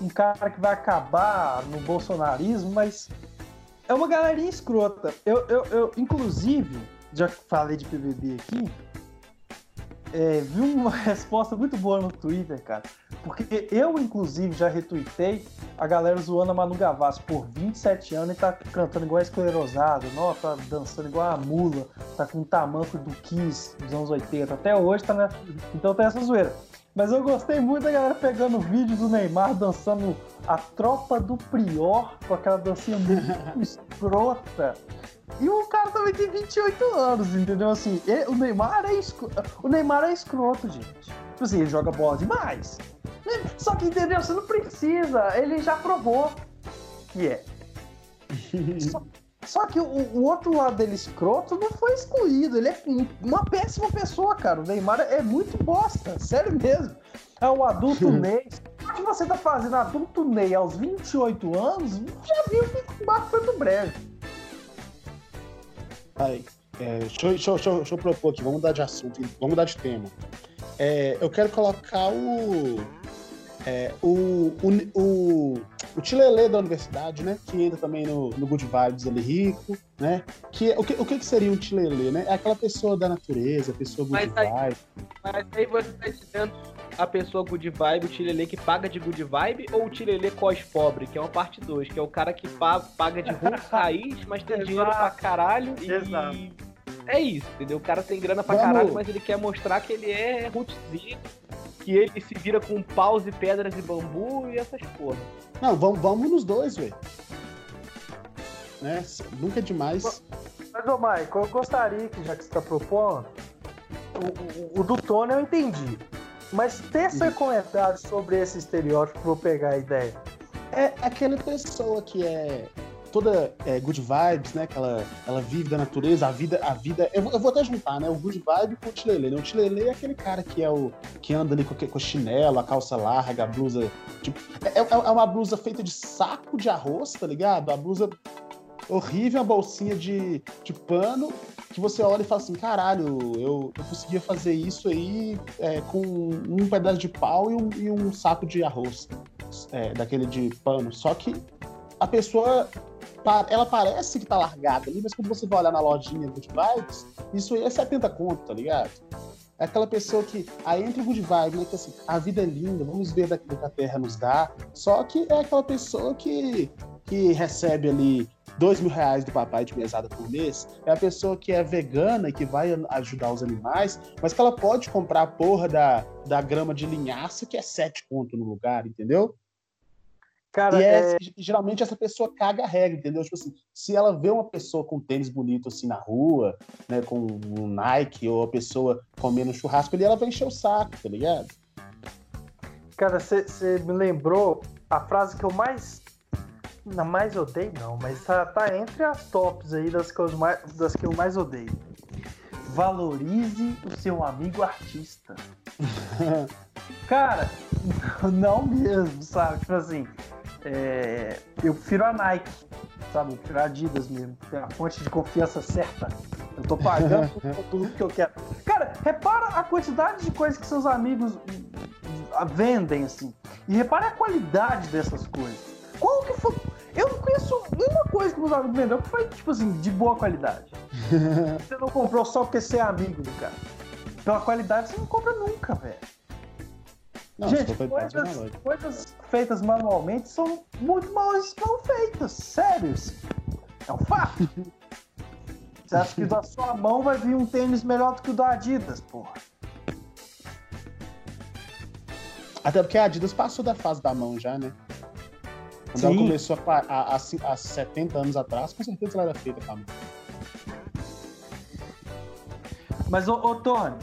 C: um cara que vai acabar no bolsonarismo, mas é uma galerinha escrota. Eu, eu, eu inclusive, já falei de PBB aqui, é, vi uma resposta muito boa no Twitter, cara. Porque eu, inclusive, já retuitei a galera zoando a Manu Gavassi por 27 anos e tá cantando igual a esclerosada, não, tá dançando igual a mula, tá com o tamanco do Kiss dos anos 80. Até hoje tá, né? Então tem essa zoeira. Mas eu gostei muito da galera pegando o vídeo do Neymar dançando a tropa do Prior com aquela dancinha muito escrota. E o cara também tem 28 anos, entendeu? Assim, e- o Neymar é escroto. O Neymar é escroto, gente. Tipo assim, ele joga bola demais. Né? Só que, entendeu? Você não precisa. Ele já provou que é. Só, só que o, o outro lado dele escroto não foi excluído. Ele é um- uma péssima pessoa, cara. O Neymar é muito bosta. Sério mesmo. É o adulto Ney. O que você tá fazendo adulto Ney aos 28 anos, já viu que o barco foi pro breve.
A: Aí, é, deixa, eu- deixa deixa deixa eu propor aqui, vamos mudar de assunto, vamos mudar de tema. É, eu quero colocar o. é, o, o, o, o Tilelê da universidade, né? Que entra também no, no Good Vibes ali rico, né? Que, o, que, o que que seria um Tilelê, né? É aquela pessoa da natureza, pessoa good
B: Mas aí-
A: vibe.
B: Mas aí você tá dizendo a pessoa good vibe, o Tilelê que paga de good vibe, ou o Tilelê cos pobre, que é uma parte 2, que é o cara que pa- paga de roots raiz, mas tem dinheiro pra caralho e. É isso, entendeu? O cara tem grana pra
A: Vamos.
B: caralho, mas ele quer mostrar que ele é rootzinho, que ele se vira com paus e pedras e bambu e essas porra.
A: Não, vamos, vamos nos dois, velho. Né? Nunca é demais.
C: Mas, ô Maico, eu gostaria que, já que você tá propondo, o, o- o do Tony eu entendi. Mas teça comentários sobre esse estereótipo pra eu pegar a ideia.
A: É aquela pessoa que é toda é, good vibes, né? Que ela, ela vive da natureza, a vida, a vida. Eu, eu vou até juntar, né? O good vibe com o Tilelê, né? O Tilelê é aquele cara que é o que anda ali com, com chinelo, a calça larga, a blusa. Tipo, é, é- é uma blusa feita de saco de arroz, tá ligado? A blusa horrível, uma bolsinha de, de pano, que você olha e fala assim, caralho, eu, eu conseguia fazer isso aí é, com um pedaço de pau e um, e um saco de arroz, é, daquele de pano. Só que a pessoa, ela parece que tá largada ali, mas quando você vai olhar na lojinha Good Vibes, isso aí é 70 conto, tá ligado? É aquela pessoa que, aí entra o Good Vibes, né, que assim, a vida é linda, vamos ver daquilo que a Terra nos dá, só que é aquela pessoa que, que recebe ali dois mil reais do papai de mesada por mês, é a pessoa que é vegana e que vai ajudar os animais, mas que ela pode comprar a porra da, da grama de linhaça, que é sete conto no lugar, entendeu?
C: Cara,
A: e
C: é,
A: é, geralmente essa pessoa caga a regra, entendeu? Tipo assim, se ela vê uma pessoa com tênis bonito assim na rua, né, com um Nike, ou a pessoa comendo um churrasco ali, ela vai encher o saco, tá ligado?
C: cara, você me lembrou a frase que eu mais. Não, mais odeio, não, mas tá, tá entre as tops aí das que, eu mais, das que eu mais odeio. Valorize o seu amigo artista. Cara, não mesmo, sabe? Tipo assim, é, eu prefiro a Nike, sabe? Eu prefiro a Adidas mesmo. Tem a fonte de confiança certa. Eu tô pagando tudo que eu quero. Cara, repara a quantidade de coisas que seus amigos hum, vendem, assim. E repara a qualidade dessas coisas. Qual que foi. Eu não conheço uma coisa que meus amigos venderam que foi, tipo assim, de boa qualidade. Você não comprou só porque você é amigo do cara. Pela qualidade você não compra nunca, velho.
A: Não,
C: Gente,
A: qualidade, é
C: coisas, coisas feitas manualmente são muito mal, mal feitas, sérios. É um fato. Você acha que da sua mão vai vir um tênis melhor do que o da Adidas, porra?
A: Até porque a Adidas passou da fase da mão já, né? Quando ela
C: Sim.
A: começou há, há, há 70 anos atrás, com certeza ela era feita com a mão.
C: Mas, ô, ô Tony,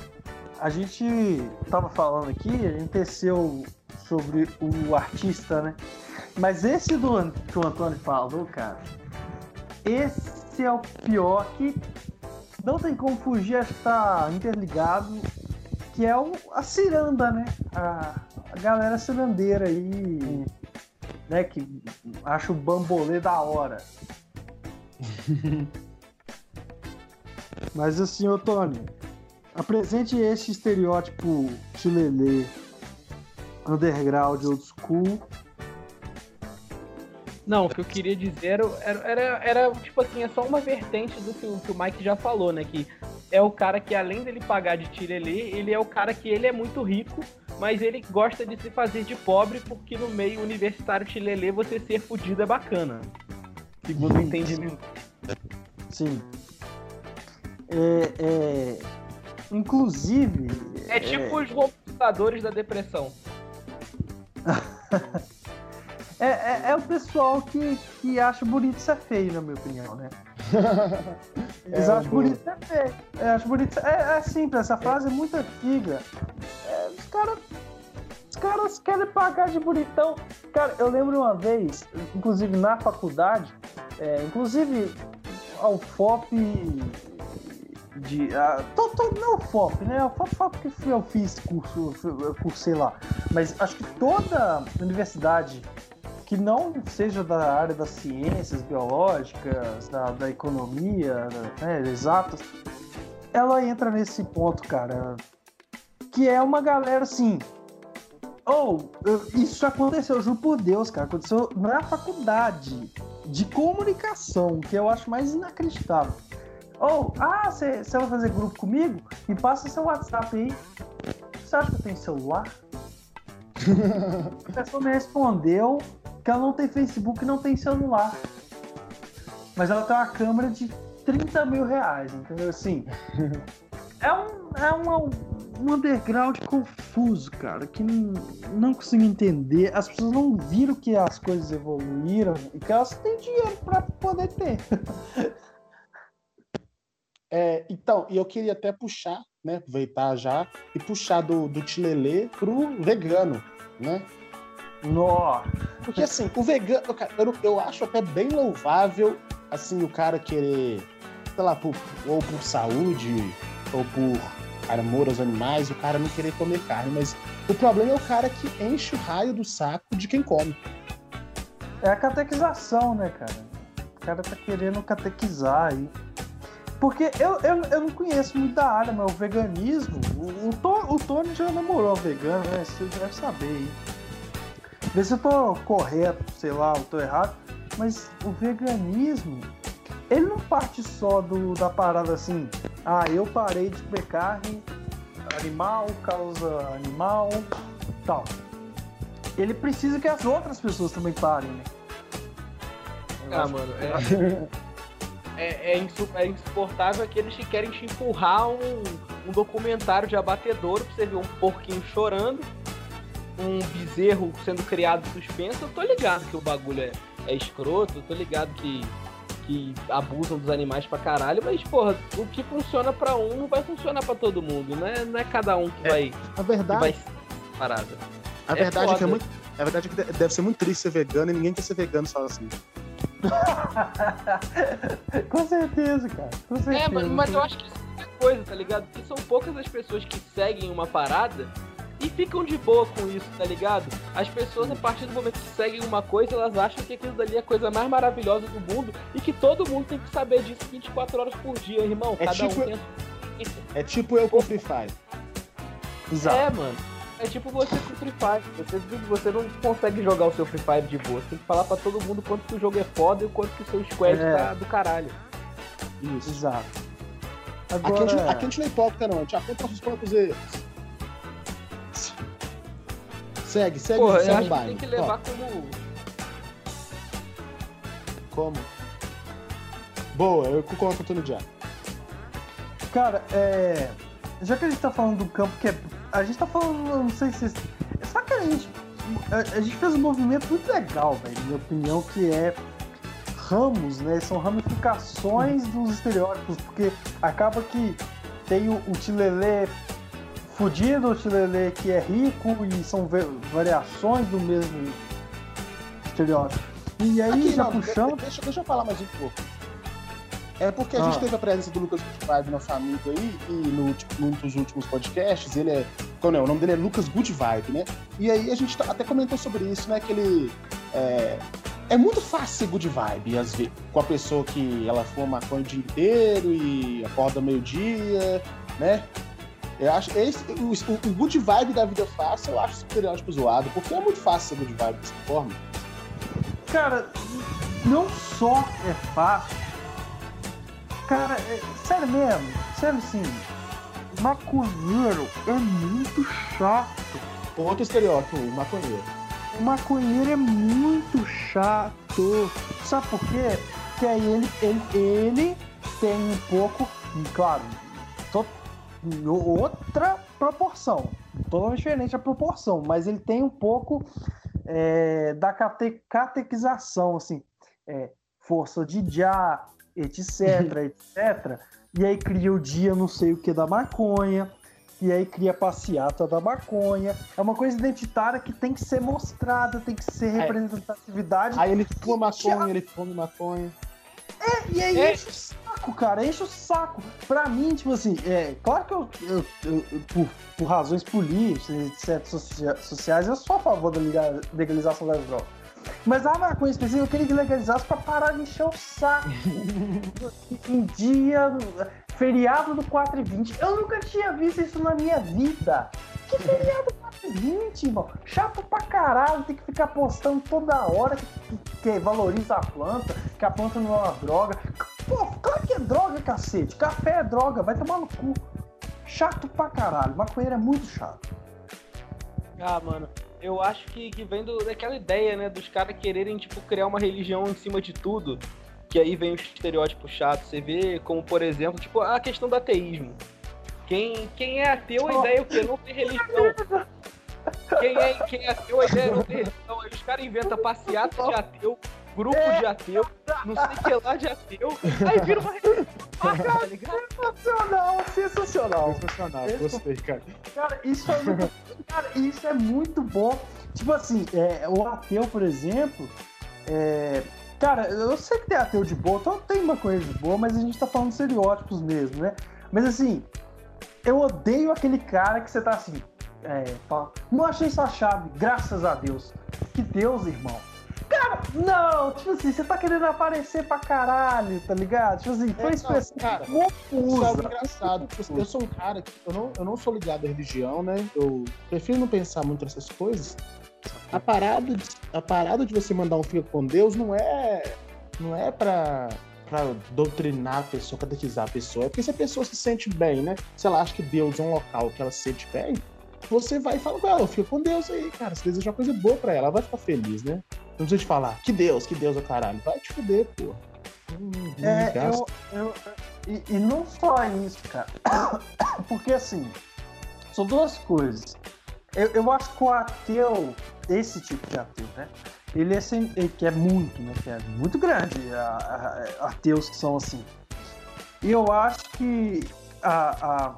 C: a gente tava falando aqui, a gente teceu sobre o artista, né? Mas esse do, que o Antônio falou, cara, esse é o pior que não tem como fugir, acho que tá interligado, que é o, a ciranda, né? A, a galera cirandeira aí, né? Que acha o bambolê da hora. Mas assim, Tony, apresente esse estereótipo chilelê, underground, old school.
B: Não, o que eu queria dizer era, era, era, tipo assim, é só uma vertente do que, o- que o Mike já falou, né? Que é o cara que, além dele pagar de tirelê, ele é o cara que ele é muito rico, mas ele gosta de se fazer de pobre porque no meio universitário chilelê você ser fudido é bacana. Segundo o entendimento.
C: Sim. É, é, inclusive.
B: É tipo os computadores da depressão.
C: É, é, é o pessoal que, que acha bonito ser feio, na minha opinião, né? Eles
A: É,
C: acham bonito ser feio. É, acho bonito ser... é, é simples, essa frase é muito antiga. É, os caras. Os caras querem pagar de bonitão. Cara, eu lembro uma vez, inclusive na faculdade, é, inclusive ao FOP de. ah, tô, tô, não o FOP, né? O FOP foi porque eu fiz curso, eu cursei lá. Mas acho que toda universidade que não seja da área das ciências biológicas, da, da economia, né, exatas, ela entra nesse ponto, cara, que é uma galera assim. Ou, isso aconteceu, eu juro por Deus, cara, aconteceu na faculdade de comunicação, que eu acho mais inacreditável. Ou, ah, você vai fazer grupo comigo? Me passa seu WhatsApp aí. Você acha que eu tenho celular? A pessoa me respondeu que ela não tem Facebook e não tem celular. Mas ela tem uma câmera de 30 mil reais, entendeu? Assim. É um, é um, um underground confuso, cara, que não, não consigo entender. As pessoas não viram que as coisas evoluíram e que elas têm dinheiro pra poder ter.
A: É, então, e eu queria até puxar, né, aproveitar já, e puxar do, do tilelê pro vegano, né?
C: Nó.
A: Porque assim, o vegano, eu, eu acho até bem louvável, assim, o cara querer, sei lá, por, ou por saúde, ou por amor aos animais, o cara não querer comer carne, mas o problema é o cara que enche o raio do saco de quem come.
C: É a catequização, né, cara? O cara tá querendo catequizar aí. Porque eu, eu, eu não conheço muito da área, mas o veganismo. O, o, To- o Tony já namorou uma vegana, né? Você deve saber aí. Vê se eu tô correto, sei lá, eu tô errado. Mas o veganismo, ele não parte só do, da parada assim. Ah, eu parei de comer carne animal, causa animal, tal. Ele precisa que as outras pessoas também parem, né?
B: Ah, mano, é, é, insu- é insuportável aqueles que querem te empurrar um, um documentário de abatedouro pra você ver um porquinho chorando, um bezerro sendo criado suspenso. Eu tô ligado que o bagulho é, é escroto, eu tô ligado que, que abusam dos animais pra caralho, mas, porra, o que funciona pra um não vai funcionar pra todo mundo, não é, não é cada um que vai,
A: A verdade,
B: vai parada.
A: a
B: é
A: verdade é, que é muito. A verdade é que de- deve ser muito triste ser vegano e ninguém quer ser vegano só assim.
C: Com certeza, cara. Com certeza.
B: É, mas, mas eu acho que isso é coisa, tá ligado? Porque são poucas as pessoas que seguem uma parada e ficam de boa com isso, tá ligado? As pessoas, a partir do momento que seguem uma coisa, elas acham que aquilo dali é a coisa mais maravilhosa do mundo e que todo mundo tem que saber disso 24 horas por dia, irmão.
A: É
B: Cada
A: tipo-
B: um tem a sua
A: É tipo eu com Free Fire.
C: Exato.
B: É, mano. É tipo você com Free Fire. Você, você não consegue jogar o seu Free Fire de boa. Você tem que falar pra todo mundo quanto que o jogo é foda e o quanto que o seu squad
C: É.
B: tá do caralho.
A: Isso.
C: Exato.
A: Aqui,
C: Agora,
A: a gente, aqui a gente não é hipócrita, não. A gente aponta nossos próprios erros. Segue, segue
B: Porra,
A: segue
B: eu
A: o
B: acho que tem que levar como.
A: Ó, como? Boa, eu concordo com o Antônio Diaco.
C: cara, é... já que a gente tá falando do campo, que é... a gente tá falando, não sei se. Só que a gente. A, a gente fez um movimento muito legal, velho, na minha opinião, que é ramos, né? São ramificações dos estereótipos, porque acaba que tem o, o Tilelê fudido, o Tilelê que é rico, e são variações do mesmo estereótipo. E aí,
A: Aqui,
C: já
A: não,
C: puxando.
A: de- Deixa, deixa eu falar mais um pouco. É porque a gente
C: Ah.
A: teve a presença do Lucas Good Vibe, nosso amigo aí, e no, último- num dos últimos podcasts, ele é. Qual é? O nome dele é Lucas Good Vibe, né? E aí a gente tá- até comentou sobre isso, né? Que ele. É, é muito fácil ser good vibe, às vezes, com a pessoa que ela fuma maconha o dia inteiro e acorda meio-dia, né? Eu acho esse, o, o- good vibe da vida fácil, eu acho estereótipo zoado, porque é muito fácil ser good vibe dessa forma.
C: Cara, não só é fácil. Cara, é, sério mesmo, sério assim, maconheiro é muito chato.
A: Outro estereótipo, o maconheiro.
C: O maconheiro é muito chato. Sabe por quê? Porque aí ele, ele, ele tem um pouco, claro, to- outra proporção. Totalmente diferente a proporção, mas ele tem um pouco é, da cate, catequização, assim, é, força de já, etc, etc. E aí cria o dia não sei o que da maconha, e aí cria a passeata da maconha. É uma coisa identitária que tem que ser mostrada, tem que ser representatividade.
A: Aí ele fuma maconha, ele come maconha.
C: E aí
B: É.
C: enche o saco, cara, enche o saco. Pra mim, tipo assim, é claro que eu, eu- eu- eu, por, por razões políticas, etc, socia- sociais, eu sou a favor da legalização das drogas. Mas a maconha específica eu queria que legalizasse pra parar de encher o saco. em dia, feriado do 4 e 20. Eu nunca tinha visto isso na minha vida. Que feriado 4 e 20, irmão? Chato pra caralho, tem que ficar postando toda hora que, que valoriza a planta, que a planta não é uma droga. Pô, claro que é droga, cacete. Café é droga, vai tomar no cu. Chato pra caralho. Maconheiro é muito chato.
B: Ah, mano, eu acho que, que vem do, daquela ideia, né, dos caras quererem, tipo, criar uma religião em cima de tudo. Que aí vem os estereótipos chatos. Você vê como, por exemplo, tipo, a questão do ateísmo. Quem, quem é ateu, a ideia é o quê? Não ter religião. Quem é, quem é ateu, a ideia é não ter religião. Aí os caras inventam passeata de ateu, grupo de ateu, não sei o que lá de ateu. Aí vira uma religião. tá ligado?
C: Sensacional, sensacional.
A: Sensacional, gostei, cara.
C: Cara, isso é muito, cara, isso é muito bom. Tipo assim, é, o ateu, por exemplo, é, cara, eu sei que tem ateu de boa, então tem uma coisa de boa, mas a gente tá falando de estereótipos mesmo, né? Mas assim, eu odeio aquele cara que você tá assim, é, fala, não achei essa chave, graças a Deus. Que Deus, irmão. Cara, não, tipo assim, você tá querendo aparecer pra caralho, tá ligado? Tipo assim, foi
A: É,
C: expressão
A: não, cara, Isso é
C: confusa.
A: algo engraçado. Eu sou um cara que eu não, eu não sou ligado à religião, né? Eu prefiro não pensar muito nessas coisas. A parada, de, a parada de você mandar um fica com Deus não é não é pra, pra doutrinar a pessoa, catequizar a pessoa. É porque se a pessoa se sente bem, né? Se ela acha que Deus é um local que ela se sente bem, você vai e fala com ela, fica com Deus aí, cara. Você deseja uma coisa boa pra ela, ela vai ficar feliz, né? Não precisa te falar, que Deus, que Deus é o caralho. Vai te fuder, pô. Hum,
C: É, eu, eu, e, e não só isso, cara. Porque assim, são duas coisas. Eu, eu acho que o ateu, esse tipo de ateu, né? Ele é, sem, ele- que é muito, né? Que é muito grande, a- a- ateus que são assim. E eu acho que a, a,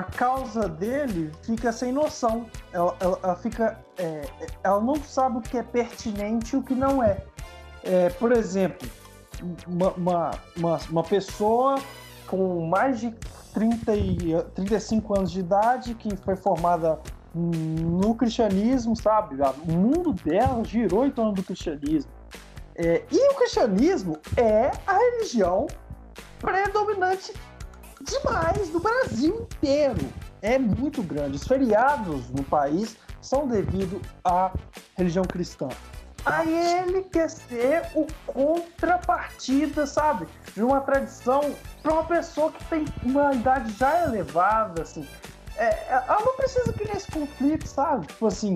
C: a, causa dele fica sem noção. Ela, ela, ela fica. é, ela não sabe o que é pertinente e o que não é. É, por exemplo, uma, uma, uma, uma pessoa com mais de 30 e, 35 anos de idade que foi formada no cristianismo, sabe? O mundo dela girou em torno do cristianismo. É, e o cristianismo é a religião predominante demais no Brasil inteiro. É muito grande. Os feriados no país são devido à religião cristã. Aí ele quer ser o contrapartida, sabe? De uma tradição para uma pessoa que tem uma idade já elevada, assim. É, é- ela não precisa criar esse conflito, sabe? Tipo assim.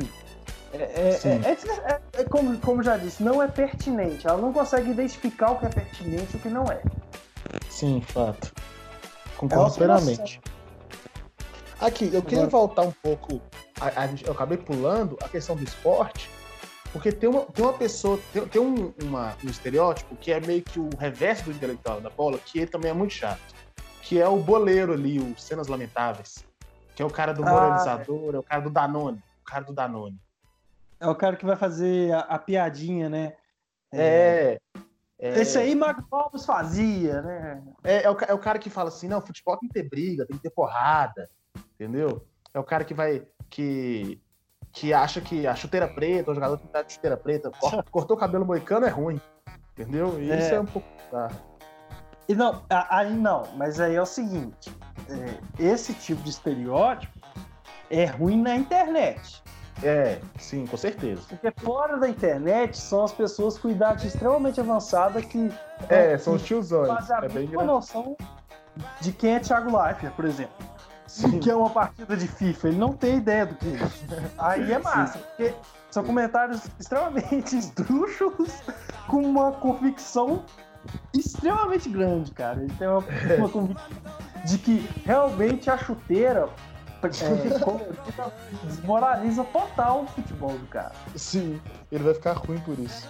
C: É, é- é- é- é como, como já disse, não é pertinente. Ela não consegue identificar o que é pertinente e o que não é.
A: Sim, fato. Concordo plenamente. Aqui, eu queria
C: Agora-
A: voltar um pouco. a- a eu acabei pulando a questão do esporte, porque tem uma, tem uma pessoa, tem, tem um, uma- um estereótipo que é meio que o reverso do intelectual da bola, que ele também é muito chato. Que é o boleiro ali, o Cenas Lamentáveis. Que é o cara do
C: Ah,
A: moralizador, é o cara do Danone. O cara do Danone.
C: É o cara que vai fazer a, a piadinha, né?
A: É. é
C: Esse aí Alves fazia, né?
A: É, é o, é o cara que fala assim, não, futebol tem que ter briga, tem que ter porrada, entendeu? É o cara que vai, que, que acha que a chuteira preta, o jogador tem que estar de chuteira preta, cor- cortou o cabelo moicano é ruim, entendeu? E
C: É.
A: isso é um pouco... Tá.
C: E não, aí não, mas aí é o seguinte: é, esse tipo de estereótipo é ruim na internet.
A: É, sim, com certeza.
C: Porque fora da internet são as pessoas com idade extremamente avançada que
A: É, são os tiozões.
C: fazem a
A: É bem
C: noção de quem é Thiago Leifert, por exemplo.
A: Sim.
C: Que é uma partida de FIFA, ele não tem ideia do que é isso. Aí é massa, porque são comentários extremamente esdrúxulos, com uma convicção extremamente grande, cara. Ele tem uma, uma convicção de que realmente a chuteira é, colorida desmoraliza total o futebol do cara.
A: Sim, ele vai ficar ruim por isso.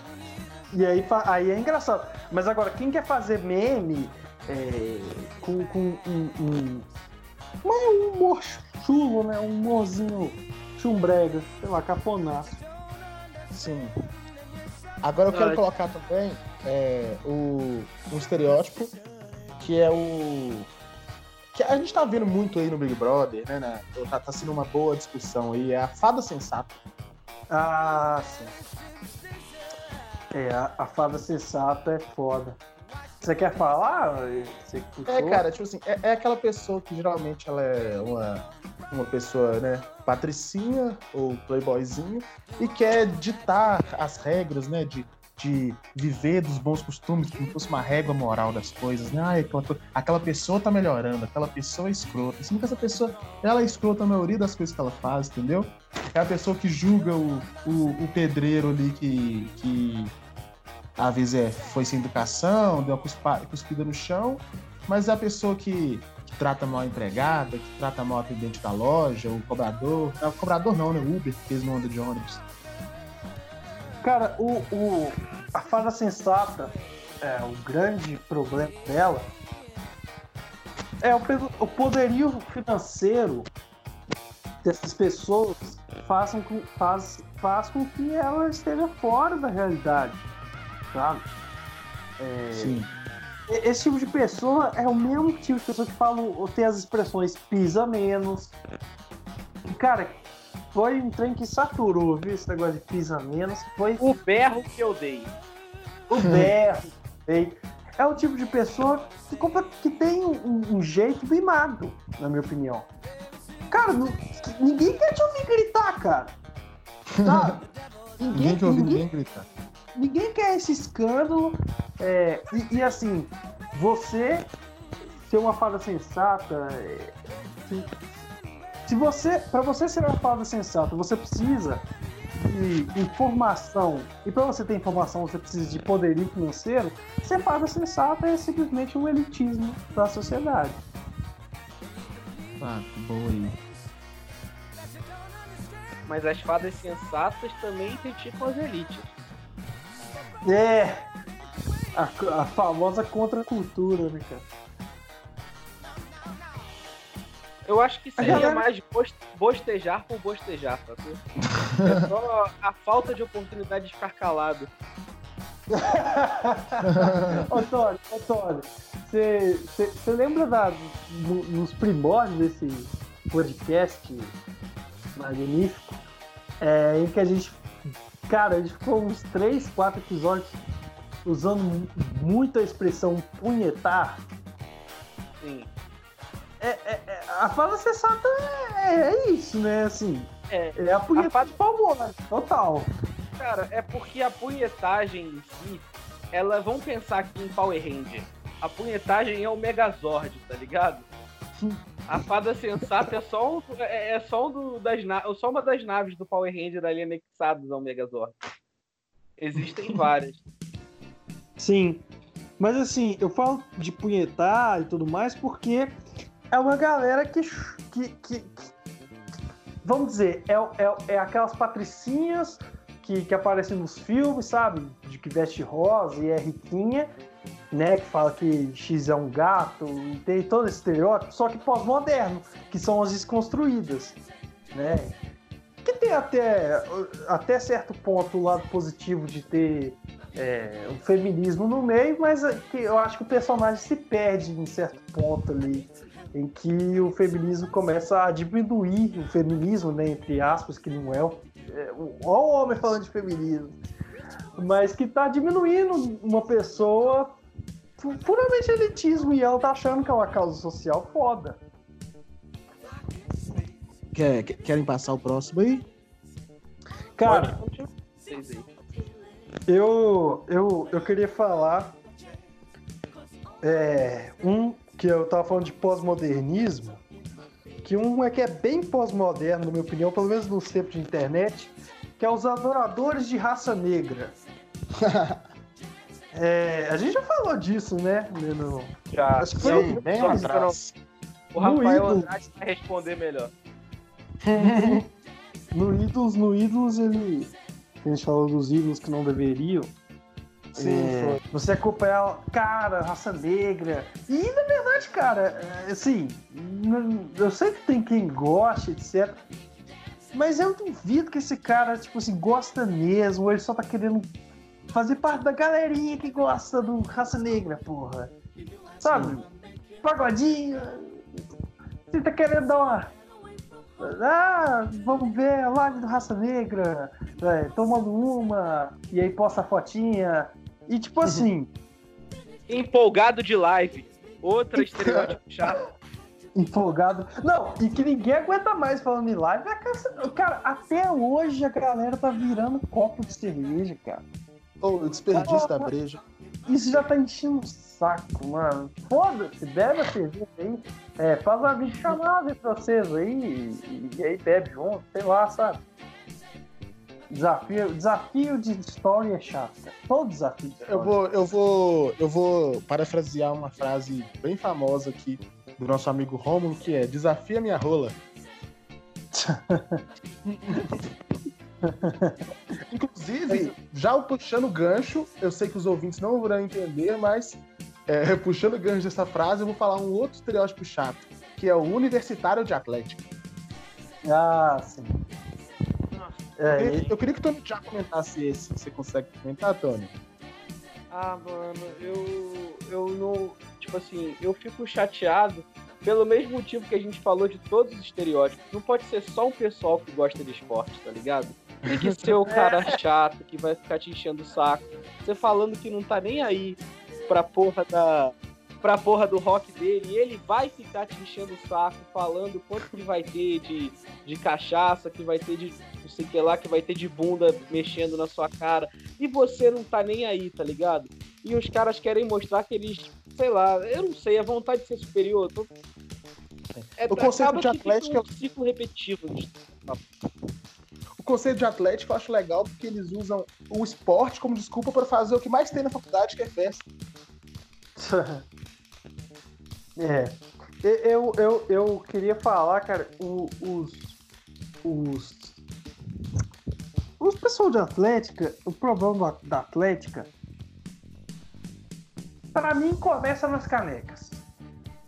C: E aí, aí é engraçado. Mas agora, quem quer fazer meme é, com, com um, um, mas um humor chulo, né? Um humorzinho chumbrega, sei lá, cafonaço.
A: Sim. Agora eu quero
B: Ai.
A: colocar também é, o, um estereótipo que é o. Que a gente tá vendo muito aí no Big Brother, né? né? Tá, tá sendo uma boa discussão aí. É a fada sensata.
C: Ah, sim. É, a, a fada sensata é foda. Você quer falar? Você?
A: É, cara, tipo assim, é, é aquela pessoa que geralmente ela é uma, uma pessoa, né, patricinha ou playboyzinho e quer ditar as regras, né, de, de viver dos bons costumes, como se fosse uma régua moral das coisas, né? Ai, aquela, aquela pessoa tá melhorando, aquela pessoa é escrota. Assim, que essa pessoa, ela é escrota na maioria das coisas que ela faz, entendeu? É a pessoa que julga o, o, o pedreiro ali que, que às vezes é, foi sem educação, deu uma cuspida no chão, mas é a pessoa que, que trata mal a empregada, que trata mal a atendente da loja, o cobrador. Não, cobrador não, né? O Uber, que eles não andam de ônibus.
C: Cara, o, o, a fada sensata, é, o grande problema dela é o, o poderio financeiro dessas pessoas façam com, faz, faz com que ela esteja fora da realidade, sabe? É,
A: Sim.
C: Esse tipo de pessoa é o mesmo tipo de pessoa que fala, ou tem as expressões pisa menos. Cara, foi um trem que saturou, viu? Esse negócio de pisa menos. Foi
B: O berro que eu dei.
C: o berro. ei. É o tipo de pessoa que, compra- que tem um, um jeito mimado, na minha opinião. Cara, não- ninguém quer te ouvir gritar, cara. Sabe?
G: Ninguém quer ouvir ninguém gritar.
C: ninguém quer esse escândalo. é, e, e, assim, você ser uma fada sensata. é, se, se você, para você ser uma fada sensata, você precisa de informação. E para você ter informação, você precisa de poderio financeiro. Ser fada sensata é simplesmente um elitismo da sociedade.
G: Tá, boa.
B: Mas as fadas sensatas também criticam as elites.
C: É. A, a famosa contracultura, né, cara?
B: Eu acho que seria
C: galera-
B: mais bos- bostejar por bostejar, tá? É só a falta de oportunidade de ficar calado.
C: Antônio, Antônio, você lembra da, no- nos primórdios desse podcast magnífico? É, em que a gente. Cara, a gente ficou uns 3, 4 episódios usando mu- muito a expressão punhetar.
B: Sim.
C: É, é- é- a fala sensata é, é isso, né? Assim,
B: É,
C: é a punheta
B: A fala-
C: de pau mole, total.
B: cara, é porque a punhetagem em si, ela vão pensar aqui em Power Ranger. A punhetagem é o Megazord, tá ligado? A fada sensata é só, um, é, é só, um do- das, só uma das naves do Power Ranger ali anexadas ao Megazord. Existem várias.
C: Sim. Mas assim, eu falo de punhetar e tudo mais porque é uma galera que. que, que- que- vamos dizer, é, é, é aquelas patricinhas que, que aparecem nos filmes, sabe? De que veste rosa e é riquinha, né? Que fala que X é um gato, e tem todo esse estereótipo, só que pós-moderno, que são as desconstruídas, né? Que tem até, até certo ponto o lado positivo de ter é, o feminismo no meio, mas é que eu acho que o personagem se perde em certo ponto ali, em que o feminismo começa a diminuir o feminismo, né, entre aspas, que não é o. É, o- homem falando de feminismo. Mas que tá diminuindo uma pessoa puramente elitismo e ela tá achando que é uma causa social foda.
A: Quer- quer- querem passar o próximo aí?
C: Cara. Eu, eu, eu queria falar é, um que eu tava falando de pós-modernismo, que um é que é bem pós-moderno, na minha opinião, pelo menos nos tempos de internet, que é os adoradores de raça negra. É, a gente já falou disso, né? No,
B: Já.
C: Acho que foi
B: Não,
A: bem
B: só
A: atrás.
B: O
C: No
B: Rafael
C: ídolo.
B: Andrade vai responder melhor.
C: no Ídolos, no Ídolos, ele. A gente falou dos ídolos que não deveriam.
A: Sim,
C: É, você acompanhar, cara, raça negra. E na verdade, cara, é, assim, eu sei que tem quem goste, etc. Mas eu duvido que esse cara, tipo assim, gosta mesmo, ele só tá querendo fazer parte da galerinha que gosta do raça negra, porra. Sabe? Pagodinho. Você tá querendo dar uma. Ah, vamos ver a live do Raça Negra, é, tomando uma, e aí posta a fotinha. E tipo assim,
B: Empolgado de live. Outra estereótipo chato.
C: empolgado. Não, e que ninguém aguenta mais falando em live. é caça- Cara, até hoje a galera tá virando copo de cerveja, cara.
A: Ô, o desperdício da breja.
C: Isso já tá enchendo o saco, mano. Foda-se, bebe a cerveja aí. É, faz uma videochamada entre vocês aí e, e aí bebe junto, sei lá, sabe? Desafio, desafio de story é chato, cara. Todo desafio de
A: Eu vou, eu vou, eu vou parafrasear uma frase bem famosa aqui do nosso amigo Rômulo, que é desafia minha rola. Inclusive, já puxando o gancho, eu sei que os ouvintes não vão entender, mas é, puxando o gancho dessa frase, eu vou falar um outro estereótipo chato, que é o universitário de Atlético.
C: Ah, sim. É,
A: Eu, eu queria que o Tony já comentasse esse. Você consegue comentar, Tony?
B: Ah, mano, eu. Eu não. Tipo assim, eu fico chateado pelo mesmo motivo que a gente falou de todos os estereótipos, não pode ser só um pessoal que gosta de esporte, tá ligado? Tem que ser o cara chato que vai ficar te enchendo o saco. Você falando que não tá nem aí pra porra da. Pra porra do rock dele, e ele vai ficar te enchendo o saco, falando quanto que vai ter de, de cachaça, que vai ter de não sei o que lá, que vai ter de bunda mexendo na sua cara. E você não tá nem aí, tá ligado? E os caras querem mostrar que eles, sei lá, eu não sei, a vontade de ser superior. Tô... É,
A: O conceito de Atlético é
B: um ciclo repetitivo.
A: O conceito de Atlético eu acho legal porque eles usam o esporte como desculpa para fazer o que mais tem na faculdade, que é festa.
C: É. Eu, eu, eu queria falar, cara, o- os. Os. Os pessoal de Atlética, o problema da- Atlética. Pra mim começa nas canecas.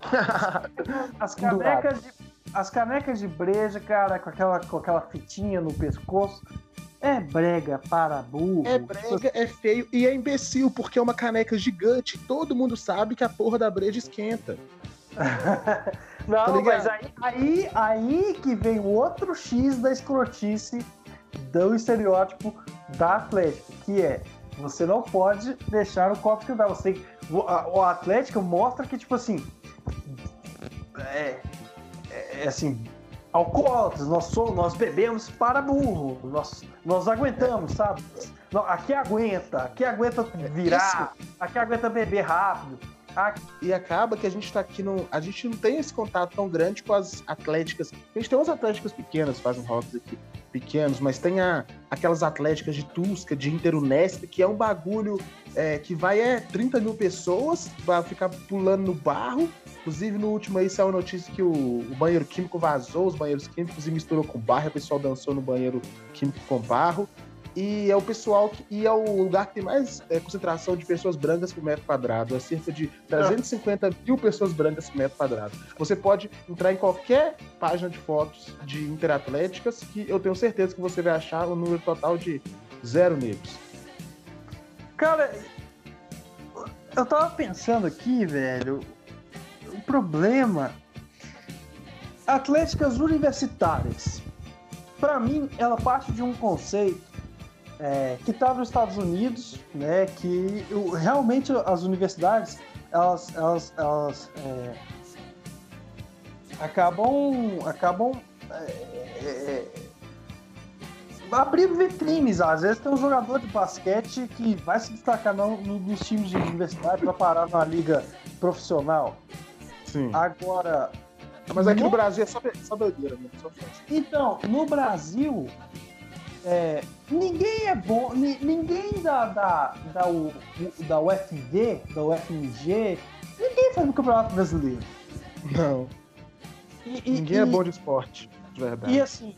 C: As canecas de, as canecas de breja, cara, com aquela, com aquela fitinha no pescoço. É brega para burro.
A: É brega, é feio e é imbecil, porque é uma caneca gigante. Todo mundo sabe que a porra da breja esquenta.
C: Não,
A: Tá
C: mas aí, aí, aí que vem o outro X da escrotice do estereótipo da Atlético, que é você não pode deixar o copo esquentar. Você, o Atlético mostra que, tipo assim, é, é, é assim, alcoólatras, nós, somos, nós bebemos para burro, nós, nós aguentamos, sabe? Aqui aguenta, aqui aguenta virar, aqui aguenta beber rápido.
A: E acaba que a gente tá aqui no. A gente não tem esse contato tão grande com as atléticas. A gente tem umas atléticas pequenas, fazem rocks aqui pequenos, mas tem a, aquelas atléticas de Tusca, de Interunesp, que é um bagulho é, que vai é 30 mil pessoas, vai ficar pulando no barro. Inclusive, no último aí saiu a notícia que o, o banheiro químico vazou, os banheiros químicos e misturou com barro, o pessoal dançou no banheiro químico com barro. E é o pessoal que. E é o lugar que tem mais é, concentração de pessoas brancas por metro quadrado. É cerca de 350 mil pessoas brancas por metro quadrado. Você pode entrar em qualquer página de fotos de interatléticas que eu tenho certeza que você vai achar um número total de zero negros.
C: Cara, eu tava pensando aqui, velho. O problema. Atléticas universitárias. Pra mim, ela parte de um conceito é, que tá nos Estados Unidos, né? Que o- realmente as universidades elas, elas, elas é, acabam acabam é, é, abrindo vitrines. Às vezes tem um jogador de basquete que vai se destacar no, no- nos times de universidade para parar numa liga profissional.
A: Sim.
C: Agora,
A: Mas aqui no
C: no-
A: Brasil é só, só doideira, né? Só
C: então, no Brasil, é, ninguém é bom, ni- ninguém da, da, da, U- da UFV, da UFMG, ninguém faz no Campeonato Brasileiro.
A: Não.
C: E- e-
A: Ninguém é
C: e-
A: bom de esporte, de verdade.
C: E assim,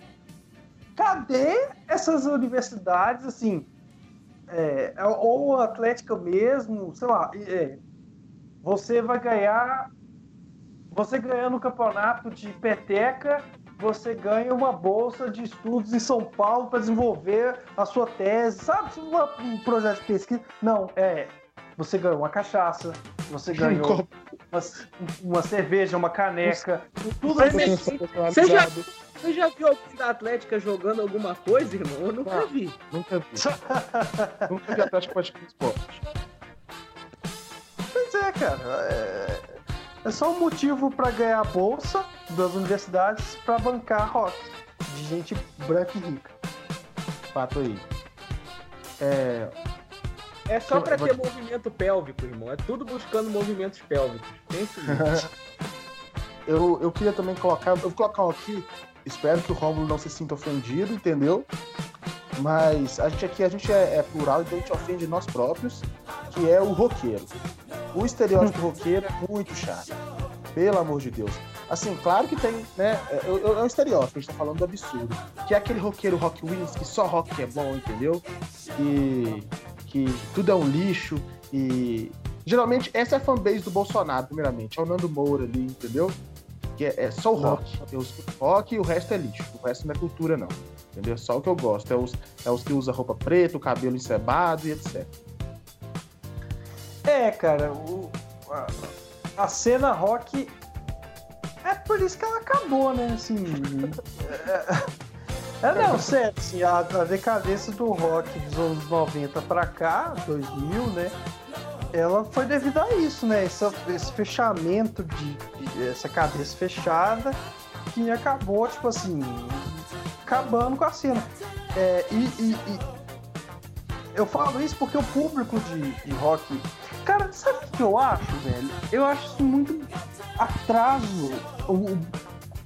C: cadê essas universidades, assim, é, ou a Atlética mesmo, sei lá, é, você vai ganhar, você ganhando o campeonato de peteca, você ganha uma bolsa de estudos em São Paulo para desenvolver a sua tese, sabe? Uma- Um projeto de pesquisa. Não, é, você ganhou uma cachaça, você ganhou uma, uma cerveja, uma caneca, tudo isso.
B: mas, Você já, você já viu alguém da Atlética jogando alguma coisa, irmão? Eu nunca
A: Ah.
B: vi.
A: Nunca vi. Nunca vi Atlético praticando esporte.
C: Pois é, cara. É, é só um motivo pra ganhar a bolsa das universidades pra bancar rock de gente branca e rica.
A: Fato aí. É,
B: É só
A: vou
B: ter movimento pélvico, irmão. É tudo buscando movimentos pélvicos. Pensa nisso.
A: eu, eu queria também colocar. Eu vou colocar um aqui. Espero que o Rômulo não se sinta ofendido, entendeu? Mas a gente aqui a gente é, é plural, então a gente ofende nós próprios, que é o roqueiro. O estereótipo roqueiro é muito chato. Pelo amor de Deus. Assim, claro que tem, né? É, é- é um estereótipo, a gente tá falando do absurdo. Que é aquele roqueiro rock wins, que só rock é bom, entendeu? E que tudo é um lixo. E geralmente essa é a fanbase do Bolsonaro, primeiramente. É o Nando Moura ali, entendeu? Que é, é só o rock. Eu escuto rock e o resto é lixo. O resto não é cultura, não. Entendeu? Só o que eu gosto. É os, é os que usam roupa preta, o cabelo encebado e etc.
C: É, cara, o- a, a cena rock é por isso que ela acabou, né? Assim. É, não, sério, assim, a, a decadência do rock dos anos 90 pra cá, 2000, né? Ela foi devido a isso, né? Essa, esse fechamento de, de- essa cabeça fechada que acabou, tipo assim, acabando com a cena. É, e, e- e eu falo isso porque o público de, de rock. Cara, sabe o que eu acho, velho? Eu acho isso muito atraso. O,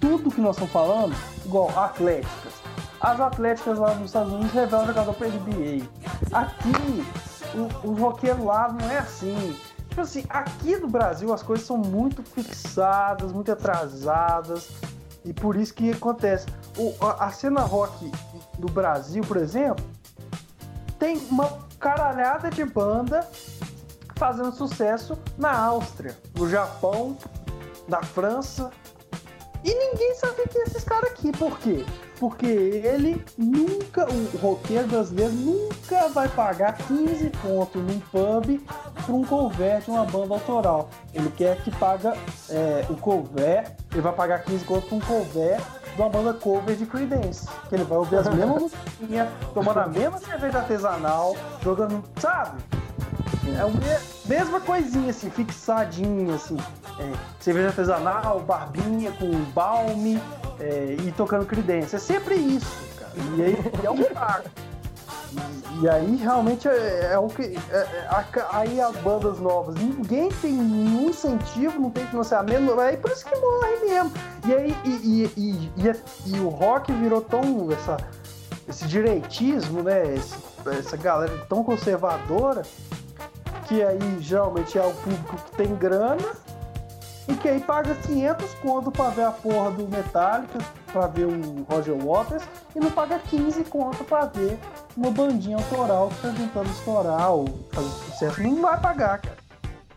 C: tudo que nós estamos falando, igual atléticas. As atléticas lá nos Estados Unidos revelam jogador para NBA. Aqui, o- os lá não é assim. Tipo assim, aqui no Brasil as coisas são muito fixadas, muito atrasadas. E por isso que acontece. O- a, a cena rock do Brasil, por exemplo, tem uma caralhada de banda fazendo sucesso na Áustria, no Japão, na França. E ninguém sabe quem é esses caras aqui. Por quê? Porque ele nunca, o roqueiro brasileiro nunca vai pagar 15 conto num pub para um cover de uma banda autoral. Ele quer que paga é, o cover, ele vai pagar 15 conto para um cover de uma banda cover de Creedence. Que ele vai ouvir as mesmas musiquinhas, tomando a mesma cerveja artesanal, jogando, sabe? É a me- mesma coisinha, assim, fixadinho, assim. É, cerveja artesanal, barbinha com balme é, e tocando credência. É sempre isso, cara. E aí é um saco. E, e aí realmente é, é o que. é- é- aí as bandas novas, ninguém tem nenhum incentivo, não tem financiamento, aí por isso que morre mesmo. E aí e, e, é- e o rock virou tão. Essa, esse direitismo, né? esse- essa galera tão conservadora que aí geralmente é o público que tem grana e que aí paga 500 conto pra ver a porra do Metallica, pra ver o Roger Waters e não paga 15 conto pra ver uma bandinha autoral que tá tentando estourar ou fazer sucesso. Não vai pagar, cara.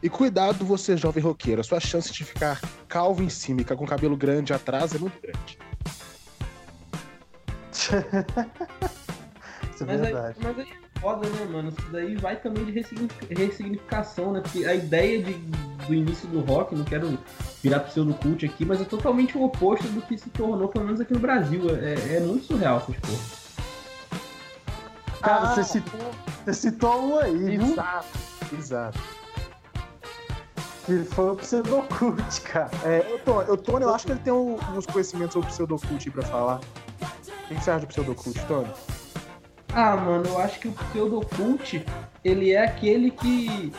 A: E cuidado você, jovem roqueiro, a sua chance de ficar calvo em cima e ficar com cabelo grande atrás é muito grande.
C: Isso é
B: Mas aí,
C: verdade.
B: mas aí foda, né, mano? Isso daí vai também de ressignifi- ressignificação, né? Porque a ideia de, do início do rock, não quero virar pseudocult aqui, mas é totalmente o oposto do que se tornou, pelo menos aqui no Brasil. É, é muito surreal essas porras.
C: Cara,
A: Ah.
C: você citou, você citou um aí, viu?
A: Exato. Exato.
C: Que foi o pseudocult, cara.
A: É, o Tony, o Tony, eu acho que ele tem um- uns conhecimentos sobre pseudocult aí pra falar. O que você acha de pseudocult, Tony?
B: Ah, mano, eu acho que o pseudocult, ele é aquele que.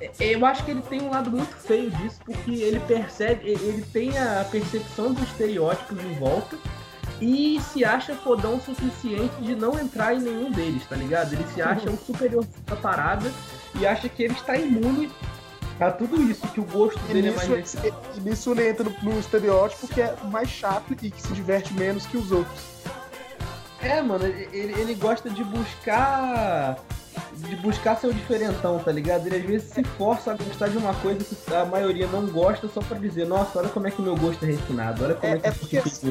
B: é- Eu acho que ele tem um lado muito feio disso, porque ele percebe, ele tem a percepção dos estereótipos em volta e se acha fodão o suficiente de não entrar em nenhum deles, tá ligado? Ele se acha um superior da parada e acha que ele está imune a tudo isso, que o gosto
A: E
B: dele é mais.
A: nisso, e nisso ele entra no, no estereótipo que é mais chato e que se diverte menos que os outros.
B: É, mano, ele, ele gosta de buscar. De buscar seu diferentão, tá ligado? Ele às vezes se força a gostar de uma coisa que a maioria não gosta só pra dizer, nossa, olha como é que meu gosto é refinado, olha como
A: É-
B: é, que
A: é porque-
B: você.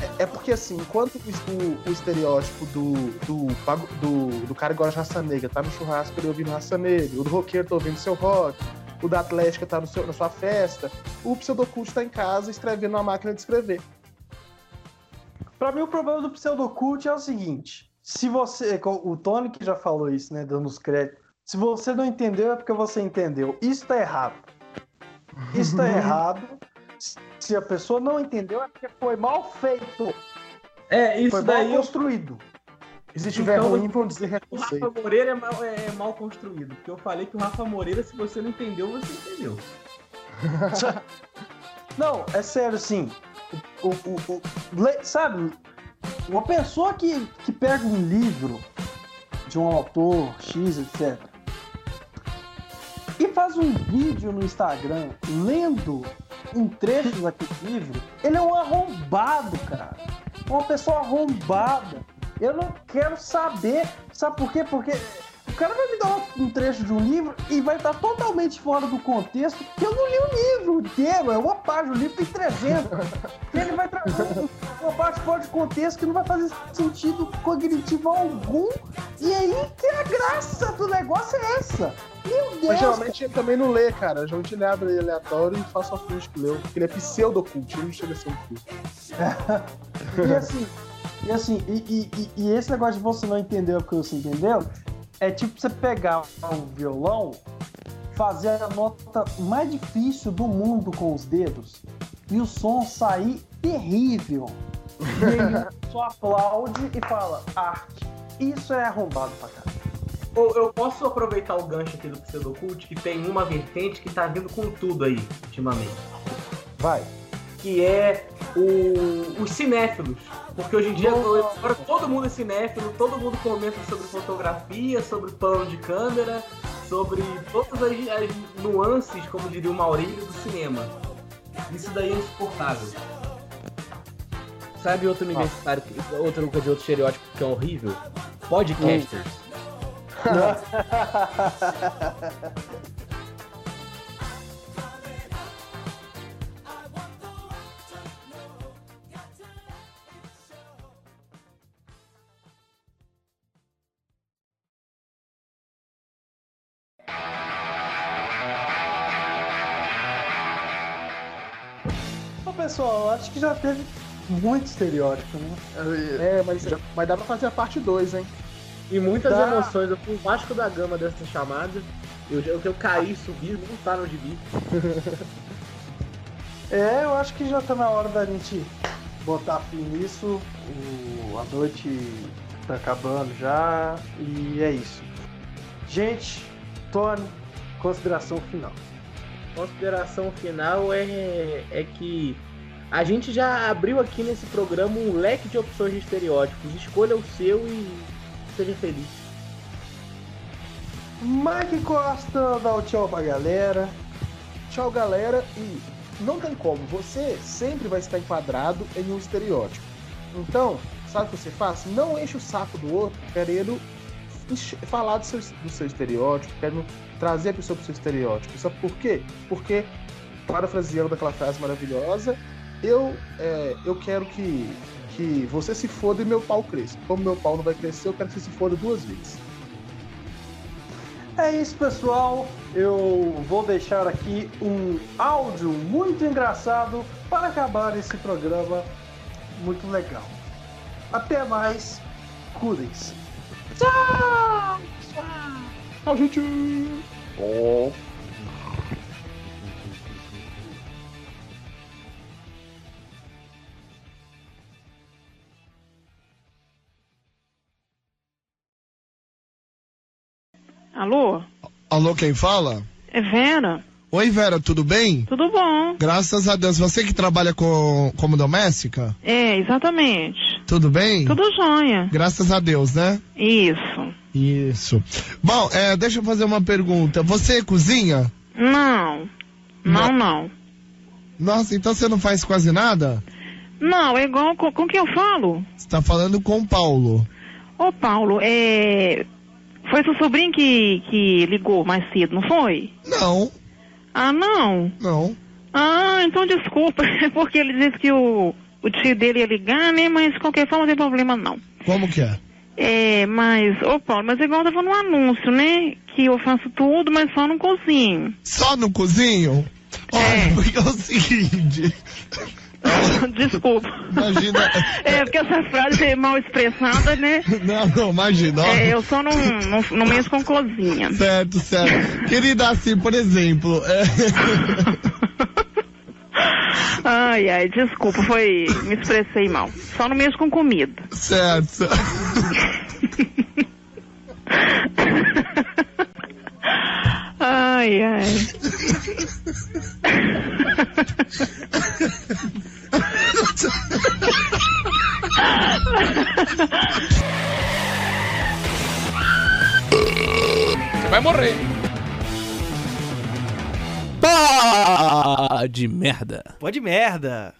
A: É, é porque assim, enquanto o, o- estereótipo do, do, do, do cara que gosta de raça negra tá no churrasco ele ouvindo raça negra, o do roqueiro tá ouvindo seu rock, o da Atlética tá no seu, na sua festa, o pseudocult tá em casa escrevendo na máquina de escrever.
C: Pra mim, o problema do pseudocult é o seguinte: se você. O Tony que já falou isso, né? Dando os créditos. Se você não entendeu, é porque você entendeu. Isso tá errado. Isso tá errado. Se a pessoa não entendeu, é porque foi mal feito.
B: É, isso
C: Foi
B: daí
C: mal construído.
A: Se tiver
B: Então,
A: ruim, vão dizer que é
B: O. Rafa Moreira é mal, é mal construído. Porque eu falei que o Rafa Moreira, se você não entendeu, você entendeu.
C: Não, é sério, assim. O, o- o- sabe, uma pessoa que, que pega um livro de um autor X, etc., e faz um vídeo no Instagram lendo um trecho daquele livro, ele é um arrombado, cara. Uma pessoa arrombada. Eu não quero saber. Sabe por quê? Porque o cara vai me dar um- trecho de um livro e vai estar totalmente fora do contexto, porque eu não li o livro inteiro, é uma página, o livro tem 300. E ele vai trazer um- uma parte fora de contexto que não vai fazer sentido cognitivo algum. E aí que a graça do negócio é essa. Meu
A: Mas
C: Deus.
A: geralmente ele também não lê, cara. Geralmente ele abre aleatório e faz só finge que leu. Porque ele é pseudocult, ele não chega a ser um culto.
C: E assim, e, assim e- e- e esse negócio de você não entender o que você entendeu, é tipo você pegar um violão, fazer a nota mais difícil do mundo com os dedos e o som sair terrível. E ele só aplaude e fala, arte. Isso é arrombado pra cá.
B: Eu posso aproveitar o gancho aqui do Pseudocult, que tem uma vertente que tá vindo com tudo aí, ultimamente.
C: Vai.
B: Que é o, os cinéfilos. Porque hoje em dia, agora todo mundo é cinéfilo, todo mundo comenta sobre fotografia, sobre plano de câmera, sobre todas as, as nuances, como diria o Maurílio, do cinema. Isso daí é insuportável. Sabe outro universitário, que- outra coisa de outro estereótipo que é horrível? Podcasters.
C: Ô, pessoal, acho que já teve muito estereótipo, né?
A: É, mas, mas dá pra fazer a parte 2, hein?
B: E muitas
C: Tá.
B: emoções. Eu fui o Vasco da Gama dessa chamada. Eu, eu, eu caí, subi, não tá no gibi.
C: É, eu acho que já tá na hora da gente botar fim nisso. O- a noite tá acabando já e é isso. Gente, Tony, consideração final.
B: Consideração final é, é que a gente já abriu aqui nesse programa um leque de opções de estereótipos. Escolha o seu e seja feliz.
C: Mike Costa, dá o tchau pra galera.
A: Tchau, galera. E não tem como, você sempre vai estar enquadrado em um estereótipo. Então, sabe o que você faz? Não enche o saco do outro querendo falar do seu, do seu estereótipo, querendo trazer a pessoa pro seu estereótipo. Sabe por quê? Porque, parafraseando daquela frase maravilhosa, eu, é, eu quero que, que você se foda e meu pau cresça. Como meu pau não vai crescer, eu quero que você se foda duas vezes.
C: É isso, pessoal. Eu vou deixar aqui um áudio muito engraçado para acabar esse programa muito legal. Até mais. Cuidem-se.
A: Tchau, gente!
H: Alô?
I: Alô, quem fala?
H: É Vera?
I: Oi, Vera, tudo bem?
H: Tudo bom?
I: Graças a Deus. Você que trabalha com, como doméstica?
H: É, exatamente.
I: Tudo bem?
H: Tudo jóia.
I: Graças a Deus, né?
H: Isso.
I: Isso. Bom, é, deixa eu fazer uma pergunta. Você cozinha?
H: Não. Não, não.
I: Nossa, então você não faz quase nada?
H: Não, é igual com, com quem eu falo.
I: Você tá falando com o Paulo.
H: Ô, Paulo, é. Foi seu sobrinho que, que ligou mais cedo, não foi?
I: Não,
H: Ah, não.
I: não.
H: Ah, então desculpa. É porque ele disse que o, o tio dele ia ligar, né? Mas de qualquer forma não tem problema, não.
I: Como que é?
H: É, mas, ô Paulo, mas igual tava no anúncio, né? Que eu faço tudo, mas só não cozinho.
I: Só no cozinho? Olha, porque é o seguinte.
H: Desculpa.
I: Imagina.
H: É, porque essa frase é mal expressada, né?
I: Não, não, imagina.
H: É, eu só não, não, não mexo com cozinha.
I: Certo, certo. Querida, assim, por exemplo. é-
H: Ai, ai, desculpa, foi. Me expressei mal. Só não mexo com comida.
I: Certo.
H: Ai, ai.
D: Você vai morrer. Pá de merda. Pode merda.